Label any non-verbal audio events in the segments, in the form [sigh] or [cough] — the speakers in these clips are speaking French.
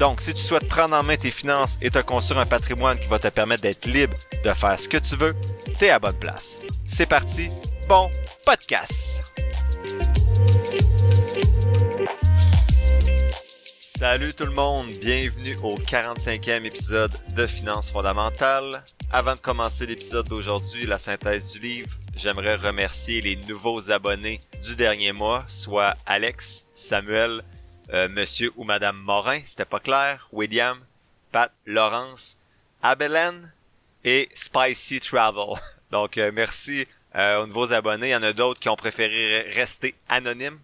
Donc, si tu souhaites prendre en main tes finances et te construire un patrimoine qui va te permettre d'être libre de faire ce que tu veux, t'es à bonne place. C'est parti, bon podcast! Salut tout le monde, bienvenue au 45e épisode de Finances fondamentales. Avant de commencer l'épisode d'aujourd'hui, la synthèse du livre, j'aimerais remercier les nouveaux abonnés du dernier mois, soit Alex, Samuel, euh, Monsieur ou Madame Morin, c'était pas clair, William, Pat, Laurence, Abelen et Spicy Travel. [laughs] Donc euh, merci euh, aux nouveaux abonnés. Il y en a d'autres qui ont préféré rester anonymes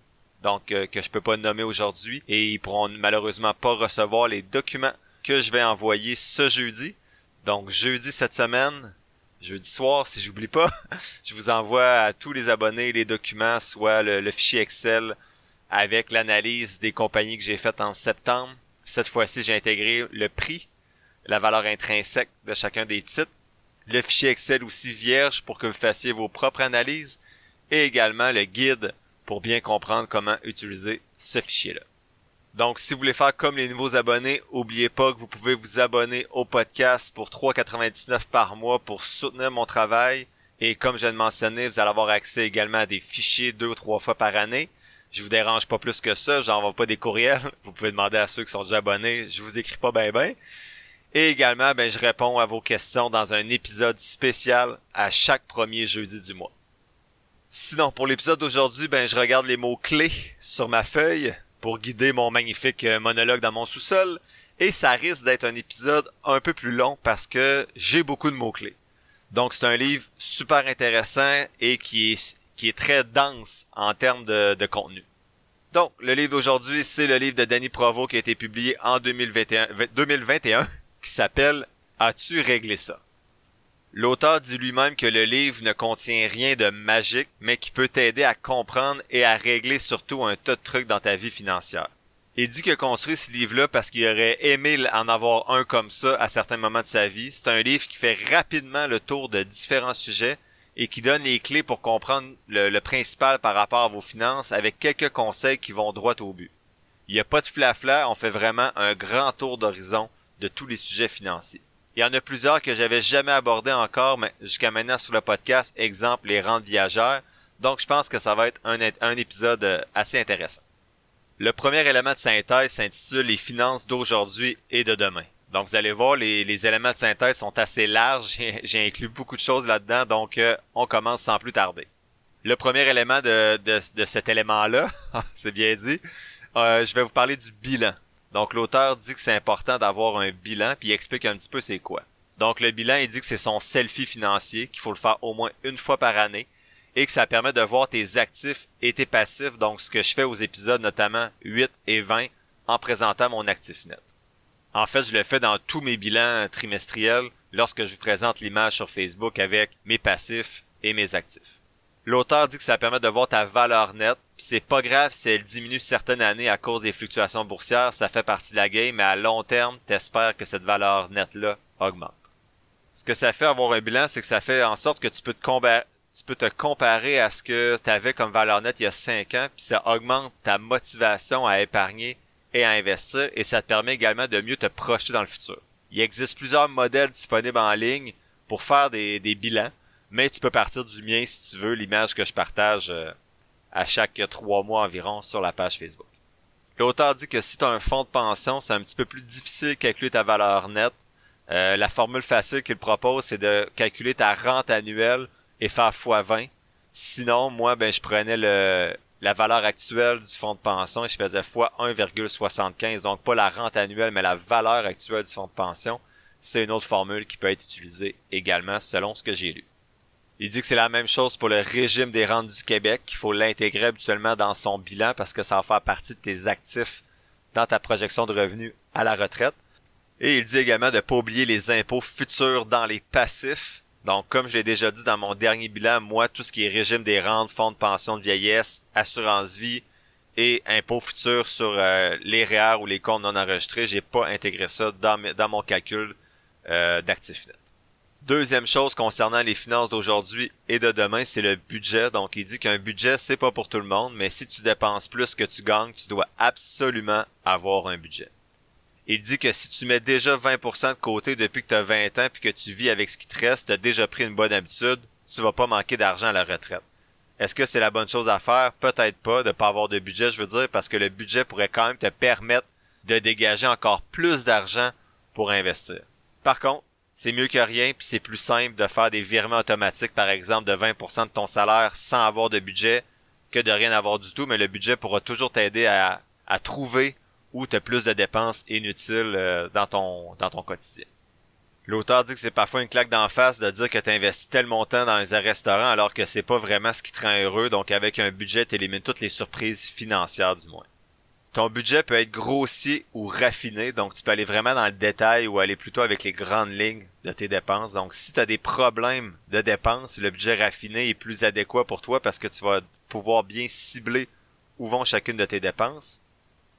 donc euh, que je peux pas nommer aujourd'hui et ils pourront malheureusement pas recevoir les documents que je vais envoyer ce jeudi. Donc jeudi cette semaine, jeudi soir si j'oublie pas, [laughs] je vous envoie à tous les abonnés les documents, soit le, fichier Excel avec l'analyse des compagnies que j'ai faites en septembre. Cette fois-ci, j'ai intégré le prix, la valeur intrinsèque de chacun des titres, le fichier Excel aussi vierge pour que vous fassiez vos propres analyses et également le guide pour bien comprendre comment utiliser ce fichier-là. Donc, si vous voulez faire comme les nouveaux abonnés, oubliez pas que vous pouvez vous abonner au podcast pour 3,99 par mois pour soutenir mon travail. Et comme je viens de vous allez avoir accès également à des fichiers deux ou trois fois par année. Je vous dérange pas plus que ça, j'envoie pas des courriels. [laughs] Vous pouvez demander à ceux qui sont déjà abonnés, je vous écris pas ben ben. Et également, ben, je réponds à vos questions dans un épisode spécial à chaque premier jeudi du mois. Sinon, pour l'épisode d'aujourd'hui, ben, je regarde les mots-clés sur ma feuille pour guider mon magnifique euh, monologue dans mon sous-sol. Et ça risque d'être un épisode un peu plus long parce que j'ai beaucoup de mots-clés. Donc c'est un livre super intéressant et qui est, qui est très dense en termes de, contenu. Donc, le livre d'aujourd'hui, c'est le livre de Danny Provo qui a été publié en 2021, 2021 qui s'appelle As-tu réglé ça? L'auteur dit lui-même que le livre ne contient rien de magique, mais qui peut t'aider à comprendre et à régler surtout un tas de trucs dans ta vie financière. Il dit qu'il a construit ce livre-là parce qu'il aurait aimé en avoir un comme ça à certains moments de sa vie. C'est un livre qui fait rapidement le tour de différents sujets et qui donne les clés pour comprendre le, principal par rapport à vos finances avec quelques conseils qui vont droit au but. Il n'y a pas de flafla, on fait vraiment un grand tour d'horizon de tous les sujets financiers. Il y en a plusieurs que j'avais jamais abordé encore, mais jusqu'à maintenant sur le podcast, exemple les rentes viagères. Donc je pense que ça va être un, un épisode assez intéressant. Le premier élément de synthèse s'intitule Les finances d'aujourd'hui et de demain. Donc vous allez voir, les, les éléments de synthèse sont assez larges. [laughs] J'ai inclus beaucoup de choses là-dedans, donc euh, on commence sans plus tarder. Le premier élément de, de, de cet élément-là, [laughs] c'est bien dit, euh, je vais vous parler du bilan. Donc l'auteur dit que c'est important d'avoir un bilan, puis il explique un petit peu c'est quoi. Donc le bilan, il dit que c'est son selfie financier, qu'il faut le faire au moins une fois par année, et que ça permet de voir tes actifs et tes passifs, donc ce que je fais aux épisodes notamment 8 et 20 en présentant mon actif net. En fait, je le fais dans tous mes bilans trimestriels lorsque je vous présente l'image sur Facebook avec mes passifs et mes actifs. L'auteur dit que ça permet de voir ta valeur nette, puis c'est pas grave si elle diminue certaines années à cause des fluctuations boursières, ça fait partie de la game, mais à long terme, t'espères que cette valeur nette-là augmente. Ce que ça fait avoir un bilan, c'est que ça fait en sorte que tu peux te comparer, tu peux te comparer à ce que tu avais comme valeur nette il y a 5 ans, puis ça augmente ta motivation à épargner et à investir, et ça te permet également de mieux te projeter dans le futur. Il existe plusieurs modèles disponibles en ligne pour faire des, bilans mais tu peux partir du mien si tu veux, l'image que je partage euh, à chaque trois mois environ sur la page Facebook. L'auteur dit que si tu as un fonds de pension, c'est un petit peu plus difficile de calculer ta valeur nette. Euh, la formule facile qu'il propose, c'est de calculer ta rente annuelle et faire x20. Sinon, moi, ben, je prenais le, la valeur actuelle du fonds de pension je faisais x 1,75. Donc, pas la rente annuelle, mais la valeur actuelle du fonds de pension. C'est une autre formule qui peut être utilisée également selon ce que j'ai lu. Il dit que c'est la même chose pour le régime des rentes du Québec, qu'il faut l'intégrer habituellement dans son bilan parce que ça va faire partie de tes actifs dans ta projection de revenus à la retraite. Et il dit également de pas oublier les impôts futurs dans les passifs. Donc, comme je l'ai déjà dit dans mon dernier bilan, moi, tout ce qui est régime des rentes, fonds de pension de vieillesse, assurance vie et impôts futurs sur euh, les REER ou les comptes non enregistrés, j'ai pas intégré ça dans, mon calcul euh, d'actifs net. Deuxième chose concernant les finances d'aujourd'hui et de demain, c'est le budget. Donc, il dit qu'un budget, c'est pas pour tout le monde, mais si tu dépenses plus que tu gagnes, tu dois absolument avoir un budget. Il dit que si tu mets déjà 20% de côté depuis que tu as 20 ans puis que tu vis avec ce qui te reste, tu as déjà pris une bonne habitude, tu vas pas manquer d'argent à la retraite. Est-ce que c'est la bonne chose à faire? Peut-être pas de pas avoir de budget, je veux dire, parce que le budget pourrait quand même te permettre de dégager encore plus d'argent pour investir. Par contre, c'est mieux que rien, puis c'est plus simple de faire des virements automatiques, par exemple, de 20% de ton salaire sans avoir de budget que de rien avoir du tout, mais le budget pourra toujours t'aider à, à trouver ou tu as plus de dépenses inutiles euh, dans ton quotidien. L'auteur dit que c'est parfois une claque d'en face de dire que tu investis tel montant dans un restaurant alors que c'est pas vraiment ce qui te rend heureux, donc avec un budget, tu élimines toutes les surprises financières du moins. Ton budget peut être grossier ou raffiné, donc tu peux aller vraiment dans le détail ou aller plutôt avec les grandes lignes de tes dépenses. Donc si tu as des problèmes de dépenses, le budget raffiné est plus adéquat pour toi parce que tu vas pouvoir bien cibler où vont chacune de tes dépenses.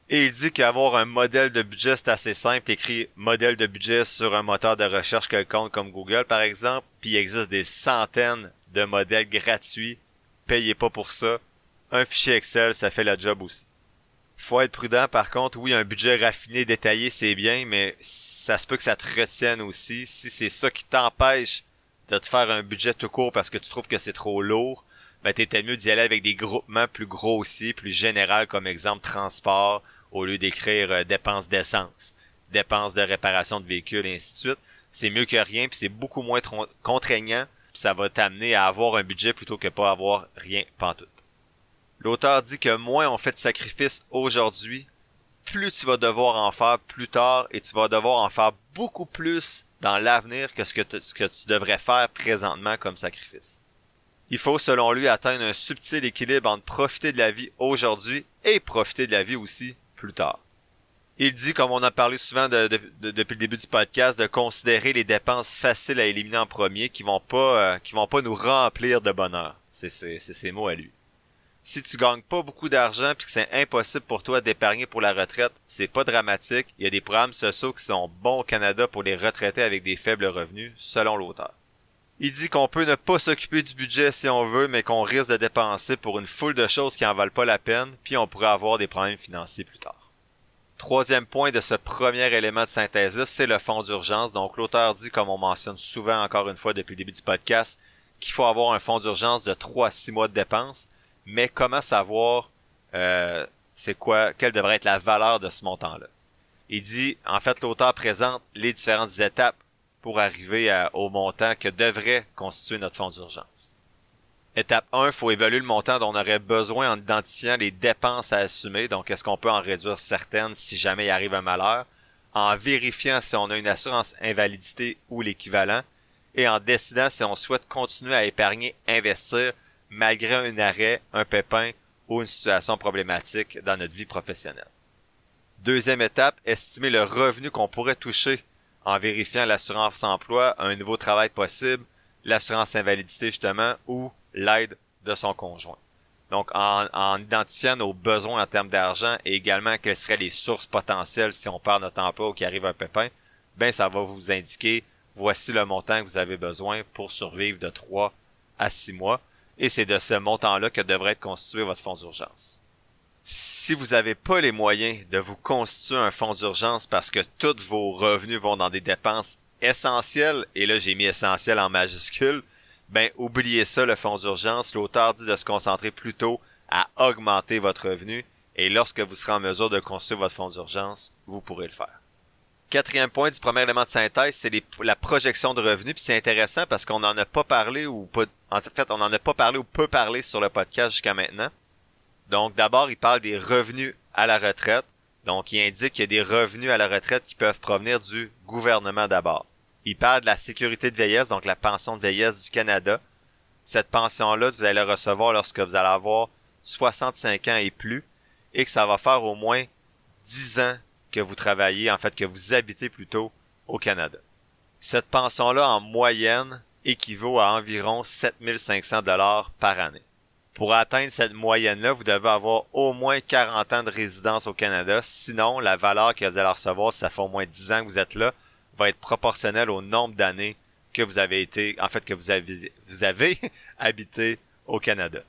Et il dit qu'avoir un modèle de budget, c'est assez simple. Écrit modèle de budget sur un moteur de recherche quelconque comme Google, par exemple. Puis il existe des centaines de modèles gratuits. Payez pas pour ça. Un fichier Excel, ça fait la job aussi. Faut être prudent, par contre. Oui, un budget raffiné, détaillé, c'est bien, mais ça se peut que ça te retienne aussi. Si c'est ça qui t'empêche de te faire un budget tout court parce que tu trouves que c'est trop lourd, ben t'étais mieux d'y aller avec des groupements plus gros aussi, plus général comme exemple transport, au lieu d'écrire euh, dépenses d'essence, dépenses de réparation de véhicules, et ainsi de suite. C'est mieux que rien, puis c'est beaucoup moins contraignant, puis ça va t'amener à avoir un budget plutôt que pas avoir rien pantoute. L'auteur dit que moins on fait de sacrifices aujourd'hui, plus tu vas devoir en faire plus tard et tu vas devoir en faire beaucoup plus dans l'avenir que ce que, ce que tu devrais faire présentement comme sacrifice. Il faut, selon lui, atteindre un subtil équilibre entre profiter de la vie aujourd'hui et profiter de la vie aussi plus tard. Il dit, comme on a parlé souvent depuis le début du podcast, de considérer les dépenses faciles à éliminer en premier qui vont pas euh, qui vont pas nous remplir de bonheur. C'est ses mots à lui. Si tu gagnes pas beaucoup d'argent puis que c'est impossible pour toi d'épargner pour la retraite, c'est pas dramatique. Il y a des programmes sociaux qui sont bons au Canada pour les retraités avec des faibles revenus, selon l'auteur. Il dit qu'on peut ne pas s'occuper du budget si on veut, mais qu'on risque de dépenser pour une foule de choses qui en valent pas la peine, puis on pourrait avoir des problèmes financiers plus tard. Troisième point de ce premier élément de synthèse, c'est le fonds d'urgence. Donc l'auteur dit, comme on mentionne souvent encore une fois depuis le début du podcast, qu'il faut avoir un fonds d'urgence de 3 à 6 mois de dépenses, mais comment savoir euh, c'est quoi, quelle devrait être la valeur de ce montant-là? Il dit, en fait, l'auteur présente les différentes étapes arriver au montant que devrait constituer notre fonds d'urgence. Étape 1, il faut évaluer le montant dont on aurait besoin en identifiant les dépenses à assumer. Donc, est-ce qu'on peut en réduire certaines si jamais il arrive un malheur? En vérifiant si on a une assurance invalidité ou l'équivalent. Et en décidant si on souhaite continuer à épargner, investir, malgré un arrêt, un pépin ou une situation problématique dans notre vie professionnelle. Deuxième étape, estimer le revenu qu'on pourrait toucher en vérifiant l'assurance emploi, un nouveau travail possible, l'assurance invalidité justement, ou l'aide de son conjoint. Donc, en, identifiant nos besoins en termes d'argent et également quelles seraient les sources potentielles si on perd notre emploi ou qu'il arrive un pépin, ben ça va vous indiquer voici le montant que vous avez besoin pour survivre de 3 à 6 mois. Et c'est de ce montant-là que devrait être constitué votre fonds d'urgence si vous n'avez pas les moyens de vous constituer un fonds d'urgence parce que tous vos revenus vont dans des dépenses essentielles, et là j'ai mis essentiel en majuscule, ben oubliez ça le fonds d'urgence. L'auteur dit de se concentrer plutôt à augmenter votre revenu et lorsque vous serez en mesure de construire votre fonds d'urgence, vous pourrez le faire. Quatrième point du premier élément de synthèse, c'est la projection de revenus. Puis c'est intéressant parce qu'on n'en a pas parlé ou pas. En fait, on n'en a pas parlé ou peu parlé sur le podcast jusqu'à maintenant. Donc d'abord, il parle des revenus à la retraite. Donc il indique qu'il y a des revenus à la retraite qui peuvent provenir du gouvernement d'abord. Il parle de la sécurité de vieillesse, donc la pension de vieillesse du Canada. Cette pension-là, vous allez la recevoir lorsque vous allez avoir 65 ans et plus, et que ça va faire au moins 10 ans que vous travaillez, en fait que vous habitez plutôt au Canada. Cette pension-là, en moyenne, équivaut à environ 7500 dollars par année. Pour atteindre cette moyenne-là, vous devez avoir au moins 40 ans de résidence au Canada. Sinon, la valeur que vous allez recevoir, si ça fait au moins 10 ans que vous êtes là, va être proportionnelle au nombre d'années que vous avez été, en fait, que vous avez, [laughs] habité au Canada.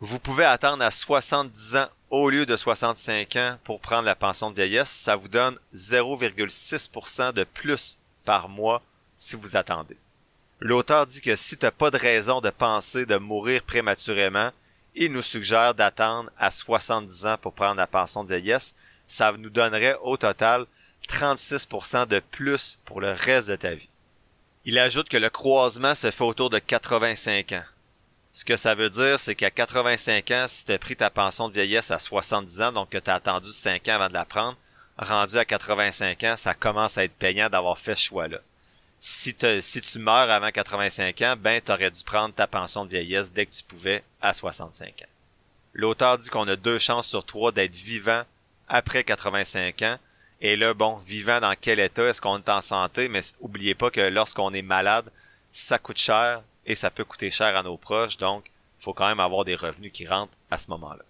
Vous pouvez attendre à 70 ans au lieu de 65 ans pour prendre la pension de vieillesse. Ça vous donne 0,6% de plus par mois si vous attendez. L'auteur dit que si tu n'as pas de raison de penser de mourir prématurément, il nous suggère d'attendre à 70 ans pour prendre la pension de vieillesse. Ça nous donnerait au total 36% de plus pour le reste de ta vie. Il ajoute que le croisement se fait autour de 85 ans. Ce que ça veut dire, c'est qu'à 85 ans, si tu as pris ta pension de vieillesse à 70 ans, donc que tu as attendu 5 ans avant de la prendre, rendu à 85 ans, ça commence à être payant d'avoir fait ce choix-là si, tu meurs avant 85 ans, ben t'aurais dû prendre ta pension de vieillesse dès que tu pouvais à 65 ans. L'auteur dit qu'on a deux chances sur trois d'être vivant après 85 ans. Et là, bon, vivant dans quel état? Est-ce qu'on est en santé? Mais oubliez pas que lorsqu'on est malade, ça coûte cher et ça peut coûter cher à nos proches. Donc, il faut quand même avoir des revenus qui rentrent à ce moment-là.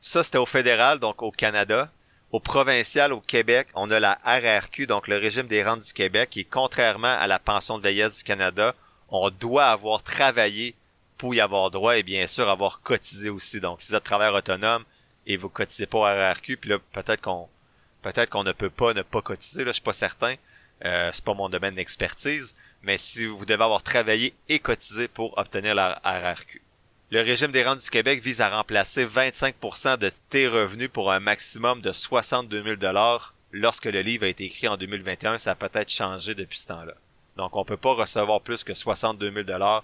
Ça, c'était au fédéral, donc au Canada. Au provincial, au Québec, on a la RRQ, donc le régime des rentes du Québec, qui, contrairement à la pension de vieillesse du Canada, on doit avoir travaillé pour y avoir droit et bien sûr avoir cotisé aussi. Donc, si vous êtes travailleur autonome et vous cotisez pas au RRQ, puis là, peut-être qu'on peut-être qu'on ne peut pas ne pas cotiser, là, je suis pas certain. Euh, c'est pas mon domaine d'expertise, mais si vous devez avoir travaillé et cotisé pour obtenir la RRQ. Le régime des rentes du Québec vise à remplacer 25% de tes revenus pour un maximum de 62 000 lorsque le livre a été écrit en 2021. Ça a peut-être changé depuis ce temps-là. Donc, on peut pas recevoir plus que 62 000 en,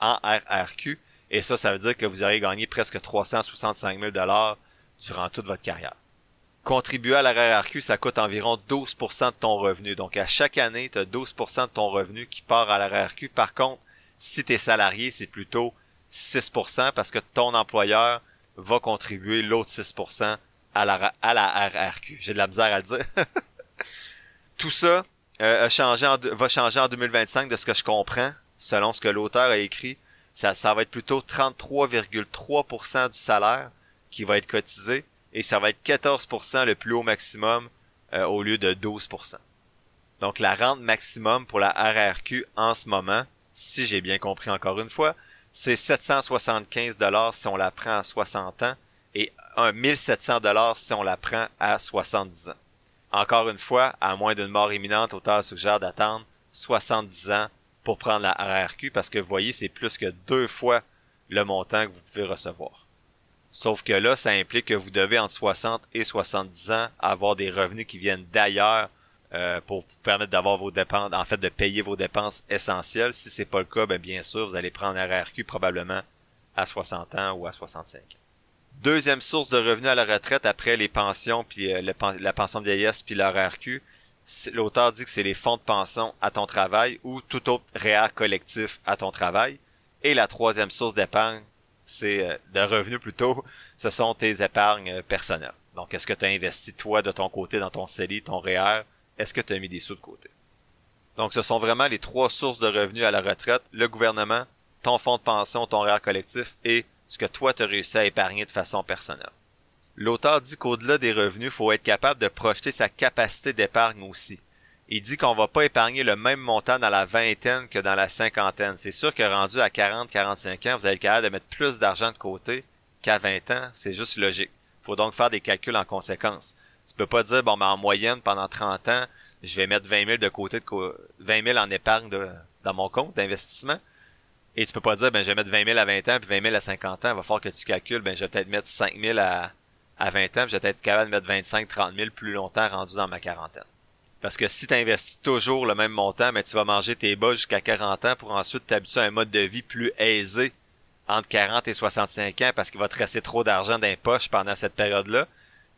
en RRQ. Et ça, ça veut dire que vous aurez gagné presque 365 000 durant toute votre carrière. Contribuer à la RRQ, ça coûte environ 12% de ton revenu. Donc, à chaque année, tu as 12% de ton revenu qui part à la. Par contre, si tu es salarié, c'est plutôt 6% parce que ton employeur va contribuer l'autre 6% à la, à la RRQ. J'ai de la misère à le dire. [laughs] Tout ça euh, va changer en 2025 de ce que je comprends, selon ce que l'auteur a écrit. Ça, ça va être plutôt 33,3% du salaire qui va être cotisé et ça va être 14% le plus haut maximum euh, au lieu de 12%. Donc la rente maximum pour la RRQ en ce moment, si j'ai bien compris encore une fois, c'est 775 dollars si on la prend à 60 ans et 1700 dollars si on la prend à 70 ans. Encore une fois, à moins d'une mort imminente, l'auteur suggère d'attendre 70 ans pour prendre la RRQ parce que vous voyez, c'est plus que deux fois le montant que vous pouvez recevoir. Sauf que là, ça implique que vous devez entre 60 et 70 ans avoir des revenus qui viennent d'ailleurs euh, pour permettre d'avoir vos dépenses, en fait de payer vos dépenses essentielles. Si c'est pas le cas, ben bien sûr, vous allez prendre un RRQ probablement à 60 ans ou à 65 Deuxième source de revenus à la retraite après les pensions puis euh, la pension de vieillesse puis l'RRQ, l'auteur dit que c'est les fonds de pension à ton travail ou tout autre réa collectif à ton travail. Et la troisième source d'épargne, c'est euh, de revenus plutôt, [laughs] ce sont tes épargnes personnelles. Donc, est-ce que tu as investi toi de ton côté dans ton CELI, ton REER, est-ce que tu as mis des sous de côté? Donc, ce sont vraiment les trois sources de revenus à la retraite, le gouvernement, ton fonds de pension, ton REER collectif et ce que toi tu as réussi à épargner de façon personnelle. L'auteur dit qu'au-delà des revenus, il faut être capable de projeter sa capacité d'épargne aussi. Il dit qu'on va pas épargner le même montant dans la vingtaine que dans la cinquantaine. C'est sûr que rendu à 40-45 ans, vous allez être capable de mettre plus d'argent de côté qu'à 20 ans. C'est juste logique. Il faut donc faire des calculs en conséquence. Tu peux pas dire, bon, mais en moyenne, pendant 30 ans, je vais mettre 20 000 de côté, de 20 000 en épargne de, dans mon compte d'investissement. Et tu peux pas dire, ben, je vais mettre 20 000 à 20 ans, puis 20 000 à 50 ans. Il va falloir que tu calcules, ben, je vais peut-être mettre 5 000 à, à 20 ans, puis je vais peut-être capable de mettre 25, 30 000 plus longtemps rendu dans ma quarantaine. Parce que si tu investis toujours le même montant, mais ben, tu vas manger tes bas jusqu'à 40 ans pour ensuite t'habituer à un mode de vie plus aisé entre 40 et 65 ans parce qu'il va te rester trop d'argent dans les poches pendant cette période-là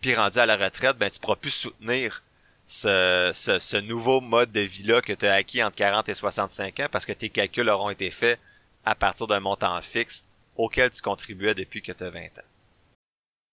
puis rendu à la retraite, ben tu pourras plus soutenir ce, ce, ce nouveau mode de vie-là que tu as acquis entre 40 et 65 ans parce que tes calculs auront été faits à partir d'un montant fixe auquel tu contribuais depuis que tu as 20 ans.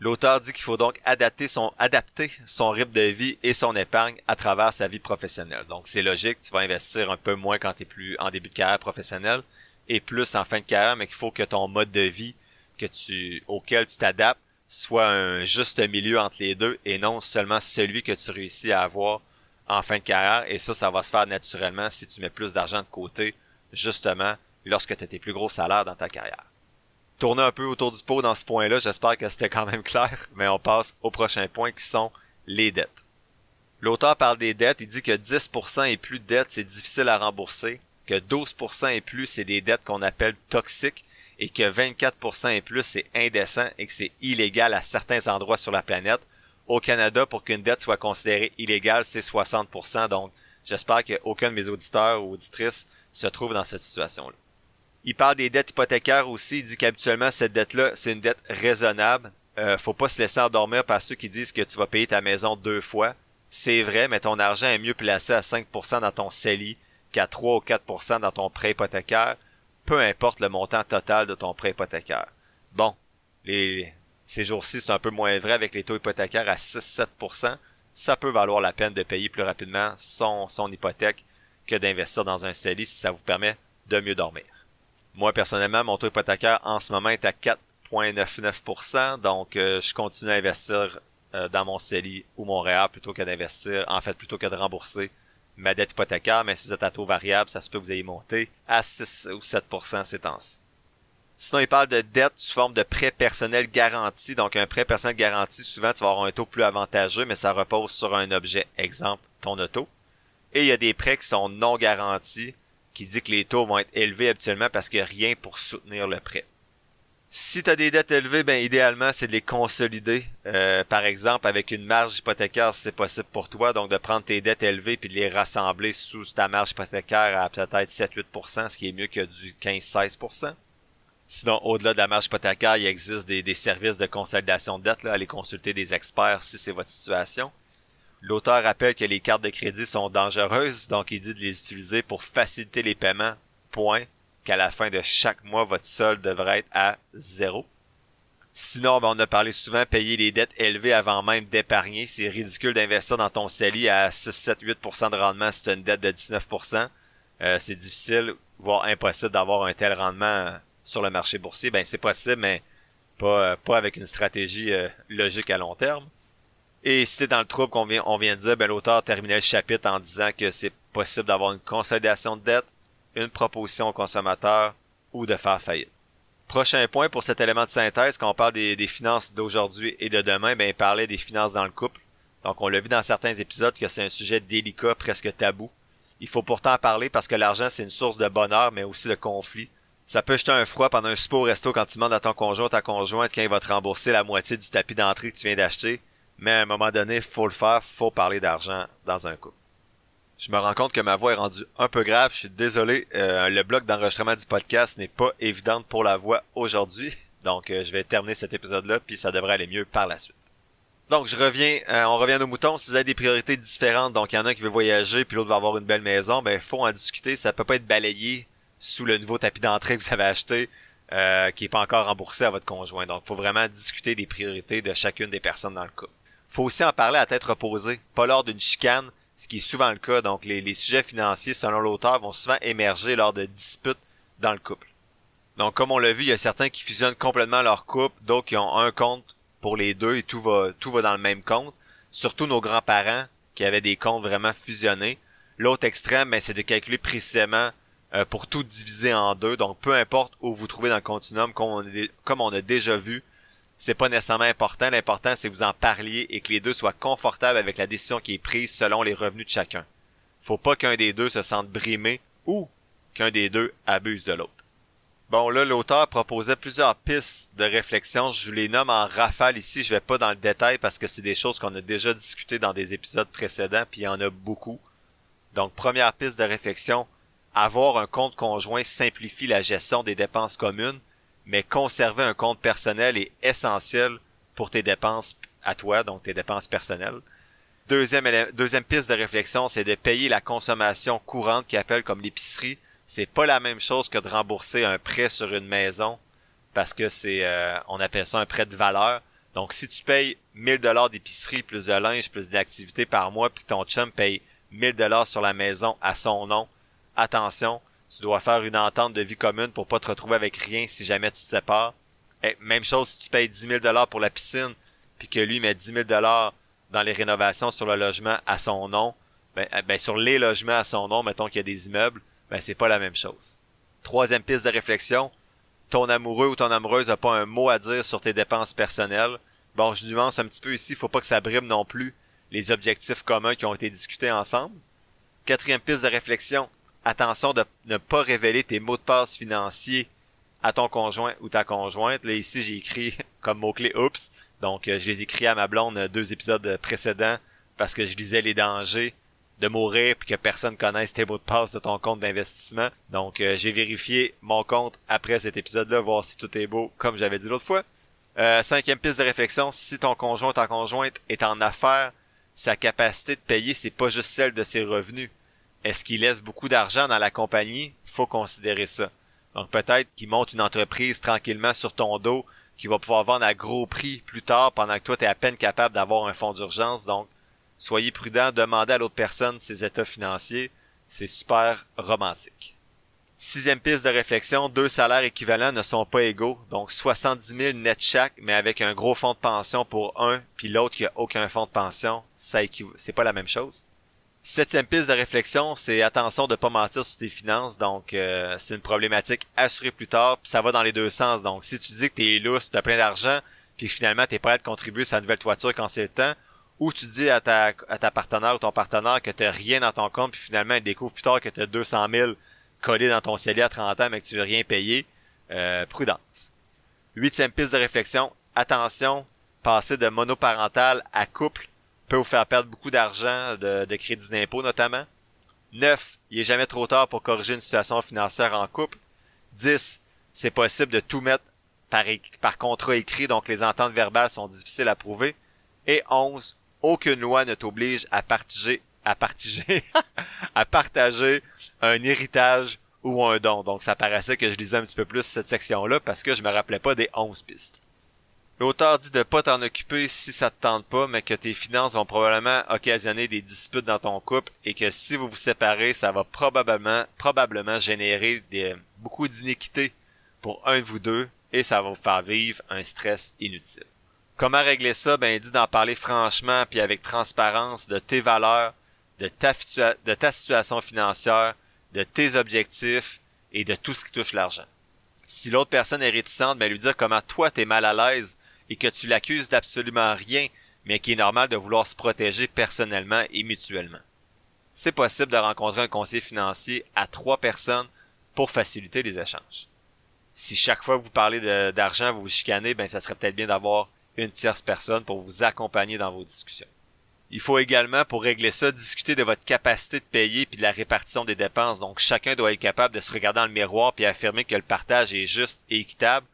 L'auteur dit qu'il faut donc adapter son, adapter son rythme de vie et son épargne à travers sa vie professionnelle. Donc c'est logique, tu vas investir un peu moins quand tu es plus en début de carrière professionnelle et plus en fin de carrière, mais qu'il faut que ton mode de vie auquel tu t'adaptes soit un juste milieu entre les deux et non seulement celui que tu réussis à avoir en fin de carrière. Et ça, ça va se faire naturellement si tu mets plus d'argent de côté, justement, lorsque tu as tes plus gros salaires dans ta carrière tourner un peu autour du pot dans ce point-là. J'espère que c'était quand même clair, mais on passe au prochain point qui sont les dettes. L'auteur parle des dettes, il dit que 10% et plus de dettes, c'est difficile à rembourser, que 12% et plus, c'est des dettes qu'on appelle toxiques, et que 24% et plus, c'est indécent et que c'est illégal à certains endroits sur la planète. Au Canada, pour qu'une dette soit considérée illégale, c'est 60%, donc j'espère qu'aucun de mes auditeurs ou auditrices se trouve dans cette situation-là. Il parle des dettes hypothécaires aussi. Il dit qu'habituellement, cette dette-là, c'est une dette raisonnable. Euh, faut pas se laisser endormir par ceux qui disent que tu vas payer ta maison deux fois. C'est vrai, mais ton argent est mieux placé à 5% dans ton CELI qu'à 3 ou 4% dans ton prêt hypothécaire, peu importe le montant total de ton prêt hypothécaire. Bon, les, ces jours-ci, c'est un peu moins vrai avec les taux hypothécaires à 6-7%. Ça peut valoir la peine de payer plus rapidement son, son hypothèque que d'investir dans un CELI si ça vous permet de mieux dormir. Moi, personnellement, mon taux hypothécaire en ce moment est à 4,99%. Donc, euh, je continue à investir euh, dans mon CELI ou mon REA plutôt que d'investir, en fait, plutôt que de rembourser ma dette hypothécaire. Mais si vous êtes à taux variable, ça se peut que vous ayez monté à 6 ou 7% ces temps-ci. Sinon, il parle de dette sous forme de prêt personnel garanti. Donc, un prêt personnel garanti, souvent, tu vas avoir un taux plus avantageux, mais ça repose sur un objet. Exemple, ton auto. Et il y a des prêts qui sont non garantis qui dit que les taux vont être élevés habituellement parce qu'il n'y a rien pour soutenir le prêt. Si tu as des dettes élevées, ben idéalement, c'est de les consolider. Euh, par exemple, avec une marge hypothécaire, c'est possible pour toi, donc de prendre tes dettes élevées puis de les rassembler sous ta marge hypothécaire à peut-être 7-8%, ce qui est mieux que du 15-16%. Sinon, au-delà de la marge hypothécaire, il existe des, services de consolidation de dettes, allez consulter des experts si c'est votre situation. L'auteur rappelle que les cartes de crédit sont dangereuses, donc il dit de les utiliser pour faciliter les paiements, point, qu'à la fin de chaque mois, votre solde devrait être à zéro. Sinon, ben, on a parlé souvent, payer les dettes élevées avant même d'épargner. C'est ridicule d'investir dans ton CELI à 6, 7, 8% de rendement si tu as une dette de 19%. Euh, c'est difficile, voire impossible d'avoir un tel rendement sur le marché boursier. Ben, c'est possible, mais pas, pas avec une stratégie euh, logique à long terme. Et si dans le trouble qu'on vient, on de dire, ben, l'auteur terminait le chapitre en disant que c'est possible d'avoir une consolidation de dette, une proposition au consommateur ou de faire faillite. Prochain point pour cet élément de synthèse, quand on parle des, finances d'aujourd'hui et de demain, ben, il parlait des finances dans le couple. Donc, on l'a vu dans certains épisodes que c'est un sujet délicat, presque tabou. Il faut pourtant en parler parce que l'argent, c'est une source de bonheur, mais aussi de conflit. Ça peut jeter un froid pendant un au resto quand tu demandes à ton conjoint ou ta conjointe quand il va te rembourser la moitié du tapis d'entrée que tu viens d'acheter mais à un moment donné, faut le faire, faut parler d'argent dans un couple. Je me rends compte que ma voix est rendue un peu grave, je suis désolé, euh, le bloc d'enregistrement du podcast n'est pas évident pour la voix aujourd'hui, [laughs] donc euh, je vais terminer cet épisode-là, puis ça devrait aller mieux par la suite. Donc, je reviens, euh, on revient à nos moutons. Si vous avez des priorités différentes, donc il y en a un qui veut voyager, puis l'autre va avoir une belle maison, ben faut en discuter. Ça peut pas être balayé sous le nouveau tapis d'entrée que vous avez acheté, qui est pas encore remboursé à votre conjoint. Donc, faut vraiment discuter des priorités de chacune des personnes dans le couple. Faut aussi en parler à tête reposée, pas lors d'une chicane, ce qui est souvent le cas. Donc, les, sujets financiers, selon l'auteur, vont souvent émerger lors de disputes dans le couple. Donc, comme on l'a vu, il y a certains qui fusionnent complètement leur couple, d'autres qui ont un compte pour les deux et tout va, tout va dans le même compte. Surtout nos grands-parents qui avaient des comptes vraiment fusionnés. L'autre extrême, ben, c'est de calculer précisément euh, pour tout diviser en deux. Donc, peu importe où vous trouvez dans le continuum, comme on, comme on a déjà vu, c'est pas nécessairement important. L'important, c'est que vous en parliez et que les deux soient confortables avec la décision qui est prise selon les revenus de chacun. Faut pas qu'un des deux se sente brimé ou qu'un des deux abuse de l'autre. Bon, là, l'auteur proposait plusieurs pistes de réflexion. Je les nomme en rafale ici. Je vais pas dans le détail parce que c'est des choses qu'on a déjà discutées dans des épisodes précédents, puis il y en a beaucoup. Donc, première piste de réflexion. Avoir un compte conjoint simplifie la gestion des dépenses communes, mais conserver un compte personnel est essentiel pour tes dépenses à toi, donc tes dépenses personnelles. Deuxième, piste de réflexion, c'est de payer la consommation courante qui appelle comme l'épicerie c'est pas la même chose que de rembourser un prêt sur une maison parce que c'est euh, on appelle ça un prêt de valeur. Donc si tu payes 1000 dollars d'épicerie plus de linge plus d'activité par mois puis ton chum paye 1000 dollars sur la maison à son nom, attention, tu dois faire une entente de vie commune pour pas te retrouver avec rien si jamais tu te sépares. Et même chose si tu payes 10 000 dollars pour la piscine puis que lui met 10 000 dollars dans les rénovations sur le logement à son nom, ben, ben sur les logements à son nom, mettons qu'il y a des immeubles, ben c'est pas la même chose. Troisième piste de réflexion, ton amoureux ou ton amoureuse n'a pas un mot à dire sur tes dépenses personnelles. Bon, je nuance un petit peu ici, faut pas que ça brime non plus les objectifs communs qui ont été discutés ensemble. Quatrième piste de réflexion, attention de ne pas révéler tes mots de passe financiers à ton conjoint ou ta conjointe. Là, ici, j'ai écrit [laughs] comme mot-clé oups. Donc, euh, je les écris à ma blonde euh, deux épisodes précédents parce que je lisais les dangers de mourir puis que personne connaisse tes mots de passe de ton compte d'investissement. Donc euh, j'ai vérifié mon compte après cet épisode-là, voir si tout est beau, comme j'avais dit l'autre fois. Cinquième piste de réflexion, si ton conjoint ou ta conjointe est en affaires, sa capacité de payer, c'est pas juste celle de ses revenus. Est-ce qu'il laisse beaucoup d'argent dans la compagnie? Faut considérer ça. Donc peut-être qu'il monte une entreprise tranquillement sur ton dos, qui va pouvoir vendre à gros prix plus tard pendant que toi tu es à peine capable d'avoir un fonds d'urgence. Donc Soyez prudent, demandez à l'autre personne ses états financiers. C'est super romantique. Sixième piste de réflexion, deux salaires équivalents ne sont pas égaux. Donc 70 000 net chaque, mais avec un gros fonds de pension pour un, puis l'autre qui a aucun fonds de pension, ça c'est pas la même chose. Septième piste de réflexion, c'est attention de pas mentir sur tes finances. Donc euh, c'est une problématique assurée plus tard, puis ça va dans les deux sens. Donc si tu dis que t'es lousse, t'as plein d'argent, puis finalement t'es prêt à contribuer à sa nouvelle toiture quand c'est le temps, ou tu dis à ta, à ta partenaire ou ton partenaire que t'as rien dans ton compte, puis finalement, il découvre plus tard que t'as 200 000 collés dans ton CELI à 30 ans, mais que tu veux rien payer, euh, prudence. Huitième piste de réflexion, attention, passer de monoparental à couple peut vous faire perdre beaucoup d'argent, de, de crédit d'impôt notamment. 9. Il est jamais trop tard pour corriger une situation financière en couple. 10. C'est possible de tout mettre par, par contrat écrit, donc les ententes verbales sont difficiles à prouver. Et 11 aucune loi ne t'oblige à partager, à partager, [laughs] à partager un héritage ou un don. Donc ça paraissait que je lisais un petit peu plus cette section-là parce que je me rappelais pas des 11 pistes. L'auteur dit de pas t'en occuper si ça te tente pas, mais que tes finances vont probablement occasionner des disputes dans ton couple et que si vous vous séparez, ça va probablement, probablement générer des, beaucoup d'iniquité pour un de vous deux et ça va vous faire vivre un stress inutile. Comment régler ça? Ben, il dit d'en parler franchement puis avec transparence de tes valeurs, de ta, de ta situation financière, de tes objectifs et de tout ce qui touche l'argent. Si l'autre personne est réticente, ben lui dire comment toi t'es mal à l'aise et que tu l'accuses d'absolument rien, mais qu'il est normal de vouloir se protéger personnellement et mutuellement. C'est possible de rencontrer un conseiller financier à trois personnes pour faciliter les échanges. Si chaque fois que vous parlez d'argent, vous vous chicanez, ben ça serait peut-être bien d'avoir une tierce personne pour vous accompagner dans vos discussions. Il faut également, pour régler ça, discuter de votre capacité de payer puis de la répartition des dépenses. Donc, chacun doit être capable de se regarder dans le miroir puis affirmer que le partage est juste et équitable.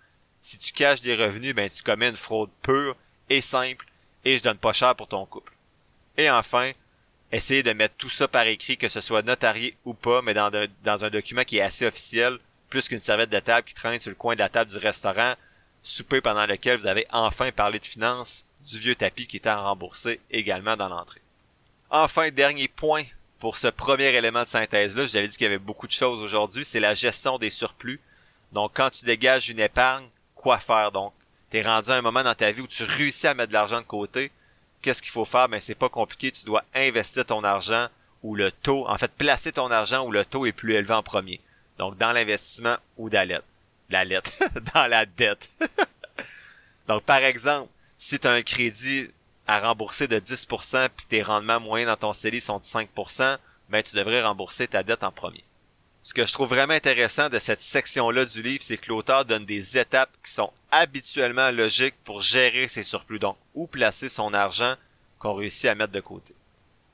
Si tu caches des revenus, ben, tu commets une fraude pure et simple et je donne pas cher pour ton couple. Et enfin, essayez de mettre tout ça par écrit, que ce soit notarié ou pas, mais dans un, document qui est assez officiel, plus qu'une serviette de table qui traîne sur le coin de la table du restaurant, souper pendant lequel vous avez enfin parlé de finances, du vieux tapis qui était à rembourser également dans l'entrée. Enfin, dernier point pour ce premier élément de synthèse-là, j'avais dit qu'il y avait beaucoup de choses aujourd'hui, c'est la gestion des surplus. Donc, quand tu dégages une épargne, quoi faire donc? T'es rendu à un moment dans ta vie où tu réussis à mettre de l'argent de côté. Qu'est-ce qu'il faut faire? Ben, c'est pas compliqué. Tu dois investir ton argent où le taux, en fait, placer ton argent où le taux est plus élevé en premier. Donc, dans l'investissement ou dans la La lettre. [laughs] dans la dette. [laughs] donc, par exemple, si tu as un crédit à rembourser de 10% puis tes rendements moyens dans ton CELI sont de 5%, ben tu devrais rembourser ta dette en premier. Ce que je trouve vraiment intéressant de cette section-là du livre, c'est que l'auteur donne des étapes qui sont habituellement logiques pour gérer ses surplus, donc où placer son argent qu'on réussit à mettre de côté.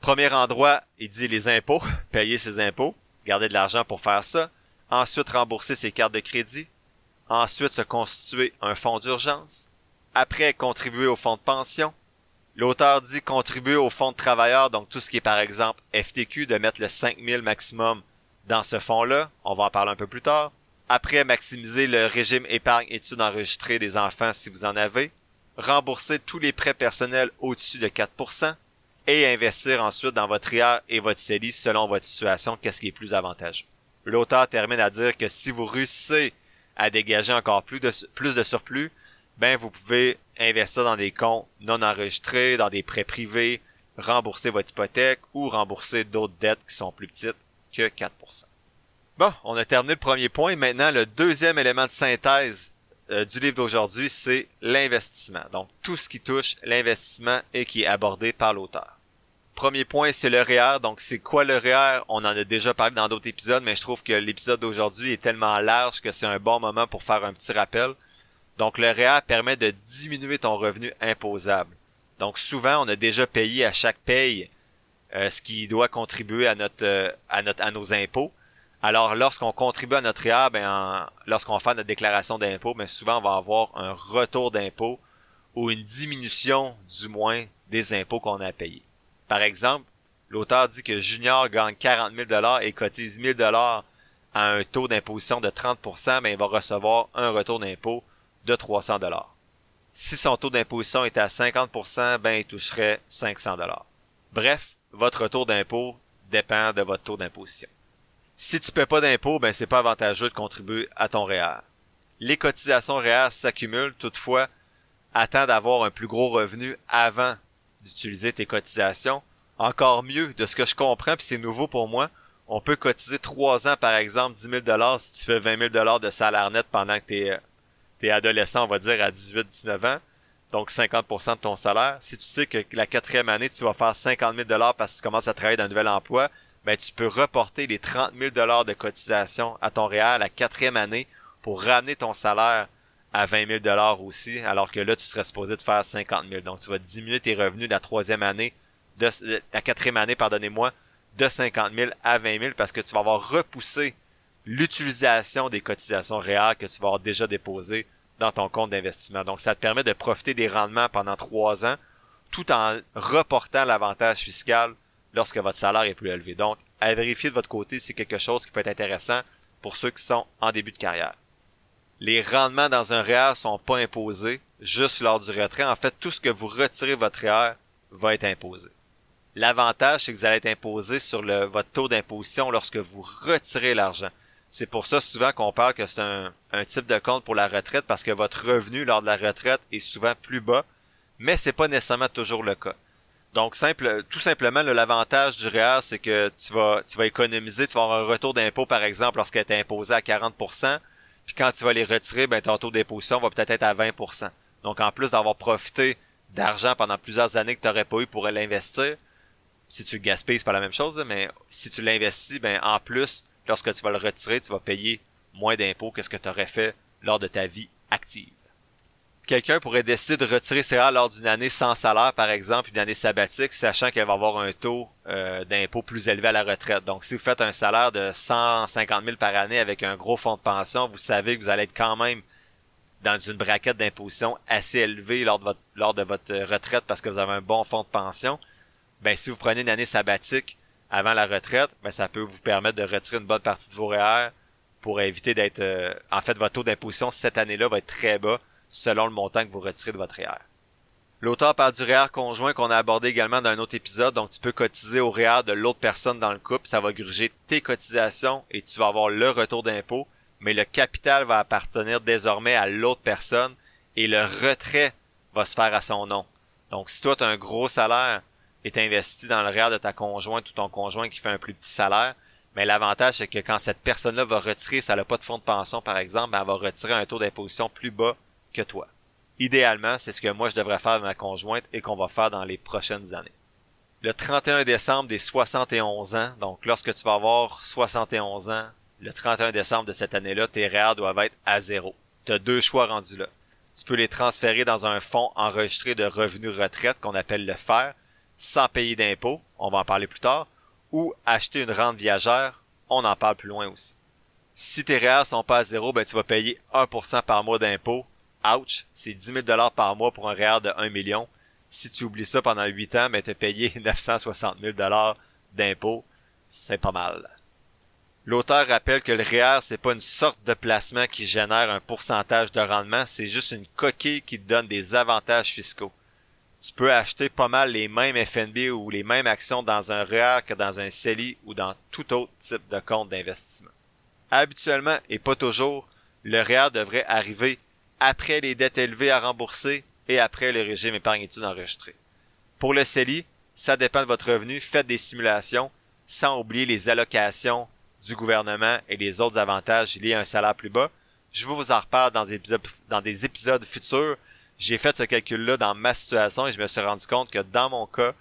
Premier endroit, il dit les impôts, [laughs] payer ses impôts, garder de l'argent pour faire ça, ensuite rembourser ses cartes de crédit, ensuite se constituer un fonds d'urgence, après contribuer au fonds de pension, L'auteur dit contribuer au fonds de travailleurs, donc tout ce qui est par exemple FTQ, de mettre le 5000 maximum dans ce fonds-là. On va en parler un peu plus tard. Après, maximiser le régime épargne études enregistrées des enfants si vous en avez. Rembourser tous les prêts personnels au-dessus de 4%. Et investir ensuite dans votre IR et votre CELI selon votre situation, qu'est-ce qui est plus avantageux. L'auteur termine à dire que si vous réussissez à dégager encore plus de, plus de surplus, ben vous pouvez investir dans des comptes non enregistrés, dans des prêts privés, rembourser votre hypothèque ou rembourser d'autres dettes qui sont plus petites que 4%. Bon, on a terminé le premier point. Maintenant, le deuxième élément de synthèse euh, du livre d'aujourd'hui, c'est l'investissement. Donc, tout ce qui touche l'investissement et qui est abordé par l'auteur. Premier point, c'est le REER. Donc, c'est quoi le REER? On en a déjà parlé dans d'autres épisodes, mais je trouve que l'épisode d'aujourd'hui est tellement large que c'est un bon moment pour faire un petit rappel. Donc le REER permet de diminuer ton revenu imposable. Donc souvent, on a déjà payé à chaque paye ce qui doit contribuer à notre, euh, à notre à nos impôts. Alors lorsqu'on contribue à notre REER, ben lorsqu'on fait notre déclaration d'impôt, ben souvent on va avoir un retour d'impôt ou une diminution du moins des impôts qu'on a payés. Par exemple, l'auteur dit que Junior gagne 40 000 dollars et cotise 1000 dollars à un taux d'imposition de 30%, mais il va recevoir un retour d'impôt de 300 dollars. Si son taux d'imposition était à 50%, ben il toucherait 500 dollars. Bref, votre taux d'impôt dépend de votre taux d'imposition. Si tu paies pas d'impôt, ben c'est pas avantageux de contribuer à ton REER. E Les cotisations REER e s'accumulent, toutefois, attends d'avoir un plus gros revenu avant d'utiliser tes cotisations. Encore mieux, de ce que je comprends, puis c'est nouveau pour moi, on peut cotiser trois ans, par exemple, 10 000 dollars si tu fais 20 000 dollars de salaire net pendant que tu es t'es adolescent, on va dire, à 18-19 ans, donc 50% de ton salaire. Si tu sais que la quatrième année, tu vas faire 50 000 dollars parce que tu commences à travailler dans un nouvel emploi, ben tu peux reporter les 30 000 dollars de cotisation à ton réel la quatrième année pour ramener ton salaire à 20 000 dollars aussi, alors que là, tu serais supposé de faire 50 000. Donc, tu vas diminuer tes revenus de la troisième année, de la quatrième année, pardonnez-moi, de 50 000 à 20 000 parce que tu vas avoir repoussé l'utilisation des cotisations réelles que tu vas avoir déjà déposées dans ton compte d'investissement. Donc, ça te permet de profiter des rendements pendant trois ans tout en reportant l'avantage fiscal lorsque votre salaire est plus élevé. Donc, à vérifier de votre côté, c'est quelque chose qui peut être intéressant pour ceux qui sont en début de carrière. Les rendements dans un REER sont pas imposés juste lors du retrait. En fait, tout ce que vous retirez votre REER va être imposé. L'avantage, c'est que vous allez être imposé sur votre taux d'imposition lorsque vous retirez l'argent. C'est pour ça souvent qu'on parle que c'est un, type de compte pour la retraite parce que votre revenu lors de la retraite est souvent plus bas, mais c'est pas nécessairement toujours le cas. Donc simple, tout simplement l'avantage du REER, c'est que tu vas tu vas économiser, tu vas avoir un retour d'impôt par exemple lorsqu'elle est imposée à 40%, puis quand tu vas les retirer, ben ton taux d'imposition va peut-être être à 20%. Donc en plus d'avoir profité d'argent pendant plusieurs années que tu n'aurais pas eu pour l'investir, si tu le gaspilles, c'est pas la même chose, mais si tu l'investis, ben en plus, lorsque tu vas le retirer, tu vas payer moins d'impôts que ce que tu aurais fait lors de ta vie active. Quelqu'un pourrait décider de retirer ses REER lors d'une année sans salaire, par exemple, une année sabbatique, sachant qu'elle va avoir un taux euh, d'impôt plus élevé à la retraite. Donc, si vous faites un salaire de 150 000 par année avec un gros fonds de pension, vous savez que vous allez être quand même dans une braquette d'imposition assez élevée lors de votre, lors de votre retraite parce que vous avez un bon fonds de pension, ben si vous prenez une année sabbatique avant la retraite, ben ça peut vous permettre de retirer une bonne partie de vos REER pour éviter d'être euh, en fait votre taux d'imposition cette année-là va être très bas selon le montant que vous retirez de votre REER. L'auteur parle du REER conjoint qu'on a abordé également dans un autre épisode, donc tu peux cotiser au REER de l'autre personne dans le couple, ça va gruger tes cotisations et tu vas avoir le retour d'impôt, mais le capital va appartenir désormais à l'autre personne et le retrait va se faire à son nom. Donc si toi tu as un gros salaire et investi dans le REER de ta conjointe ou ton conjoint qui fait un plus petit salaire, mais l'avantage c'est que quand cette personne-là va retirer, ça n'a pas de fonds de pension par exemple, ben, elle va retirer un taux d'imposition plus bas que toi. Idéalement, c'est ce que moi je devrais faire avec ma conjointe et qu'on va faire dans les prochaines années. Le 31 décembre des 71 ans, donc lorsque tu vas avoir 71 ans, le 31 décembre de cette année-là, tes REER doivent être à zéro. Tu as deux choix rendus là. Tu peux les transférer dans un fonds enregistré de revenus retraite qu'on appelle le FER, sans payer d'impôts, on va en parler plus tard, ou acheter une rente viagère, on en parle plus loin aussi. Si tes REER sont pas à zéro, ben tu vas payer 1% par mois d'impôts ouch, c'est 10 000 dollars par mois pour un REER de 1 million. Si tu oublies ça pendant 8 ans, mais tu as payé [laughs] 960 000 dollars d'impôts, c'est pas mal. L'auteur rappelle que le REER, c'est pas une sorte de placement qui génère un pourcentage de rendement, c'est juste une coquille qui te donne des avantages fiscaux. Tu peux acheter pas mal les mêmes FNB ou les mêmes actions dans un REER que dans un CELI ou dans tout autre type de compte d'investissement. Habituellement, et pas toujours, le REER devrait arriver après les dettes élevées à rembourser et après le régime épargne études enregistré. Pour le CELI, ça dépend de votre revenu, faites des simulations sans oublier les allocations du gouvernement et les autres avantages liés à un salaire plus bas. Je vous en reparle dans des épisodes futurs. J'ai fait ce calcul-là dans ma situation et je me suis rendu compte que dans mon cas,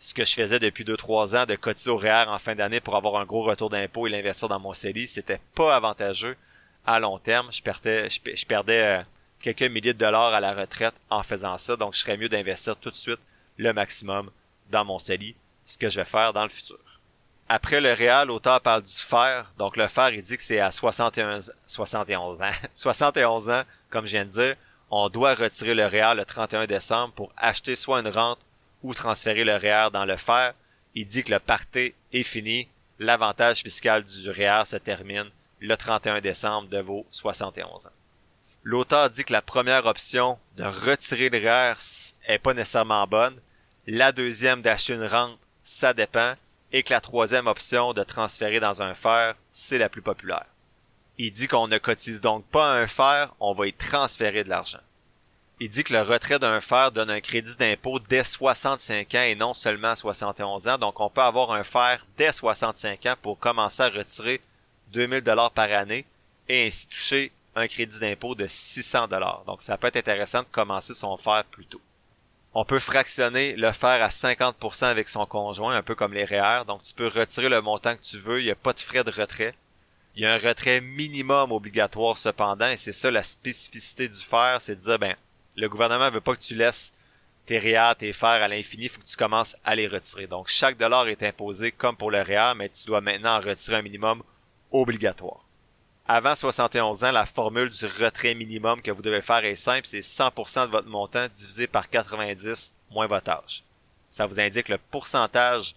ce que je faisais depuis 2-3 ans de cotiser au REER en fin d'année pour avoir un gros retour d'impôt et l'investir dans mon CELI, c'était pas avantageux à long terme. Je perdais, je, euh, quelques milliers de dollars à la retraite en faisant ça. Donc, je serais mieux d'investir tout de suite le maximum dans mon CELI, ce que je vais faire dans le futur. Après le réel, l'auteur parle du fer. Donc, le fer, il dit que c'est à 71, 71 ans. [laughs] 71 ans, comme je viens de dire. On doit retirer le réel le 31 décembre pour acheter soit une rente ou transférer le REER dans le fer. Il dit que le parté est fini. L'avantage fiscal du REER se termine le 31 décembre de vos 71 ans. L'auteur dit que la première option de retirer le REER est pas nécessairement bonne. La deuxième d'acheter une rente, ça dépend. Et que la troisième option de transférer dans un fer, c'est la plus populaire. Il dit qu'on ne cotise donc pas un fer, on va y transférer de l'argent. Il dit que le retrait d'un fer donne un crédit d'impôt dès 65 ans et non seulement 71 ans. Donc on peut avoir un fer dès 65 ans pour commencer à retirer 2000 dollars par année et ainsi toucher un crédit d'impôt de 600 dollars. Donc ça peut être intéressant de commencer son fer plus tôt. On peut fractionner le fer à 50% avec son conjoint, un peu comme les REER. Donc tu peux retirer le montant que tu veux, il n'y a pas de frais de retrait. Il y a un retrait minimum obligatoire cependant, et c'est ça la spécificité du fer, c'est de dire ben le gouvernement veut pas que tu laisses tes REER, tes fers à l'infini, faut que tu commences à les retirer. Donc chaque dollar est imposé comme pour le REER, mais tu dois maintenant en retirer un minimum obligatoire. Avant 71 ans, la formule du retrait minimum que vous devez faire est simple, c'est 100% de votre montant divisé par 90 moins votre âge. Ça vous indique le pourcentage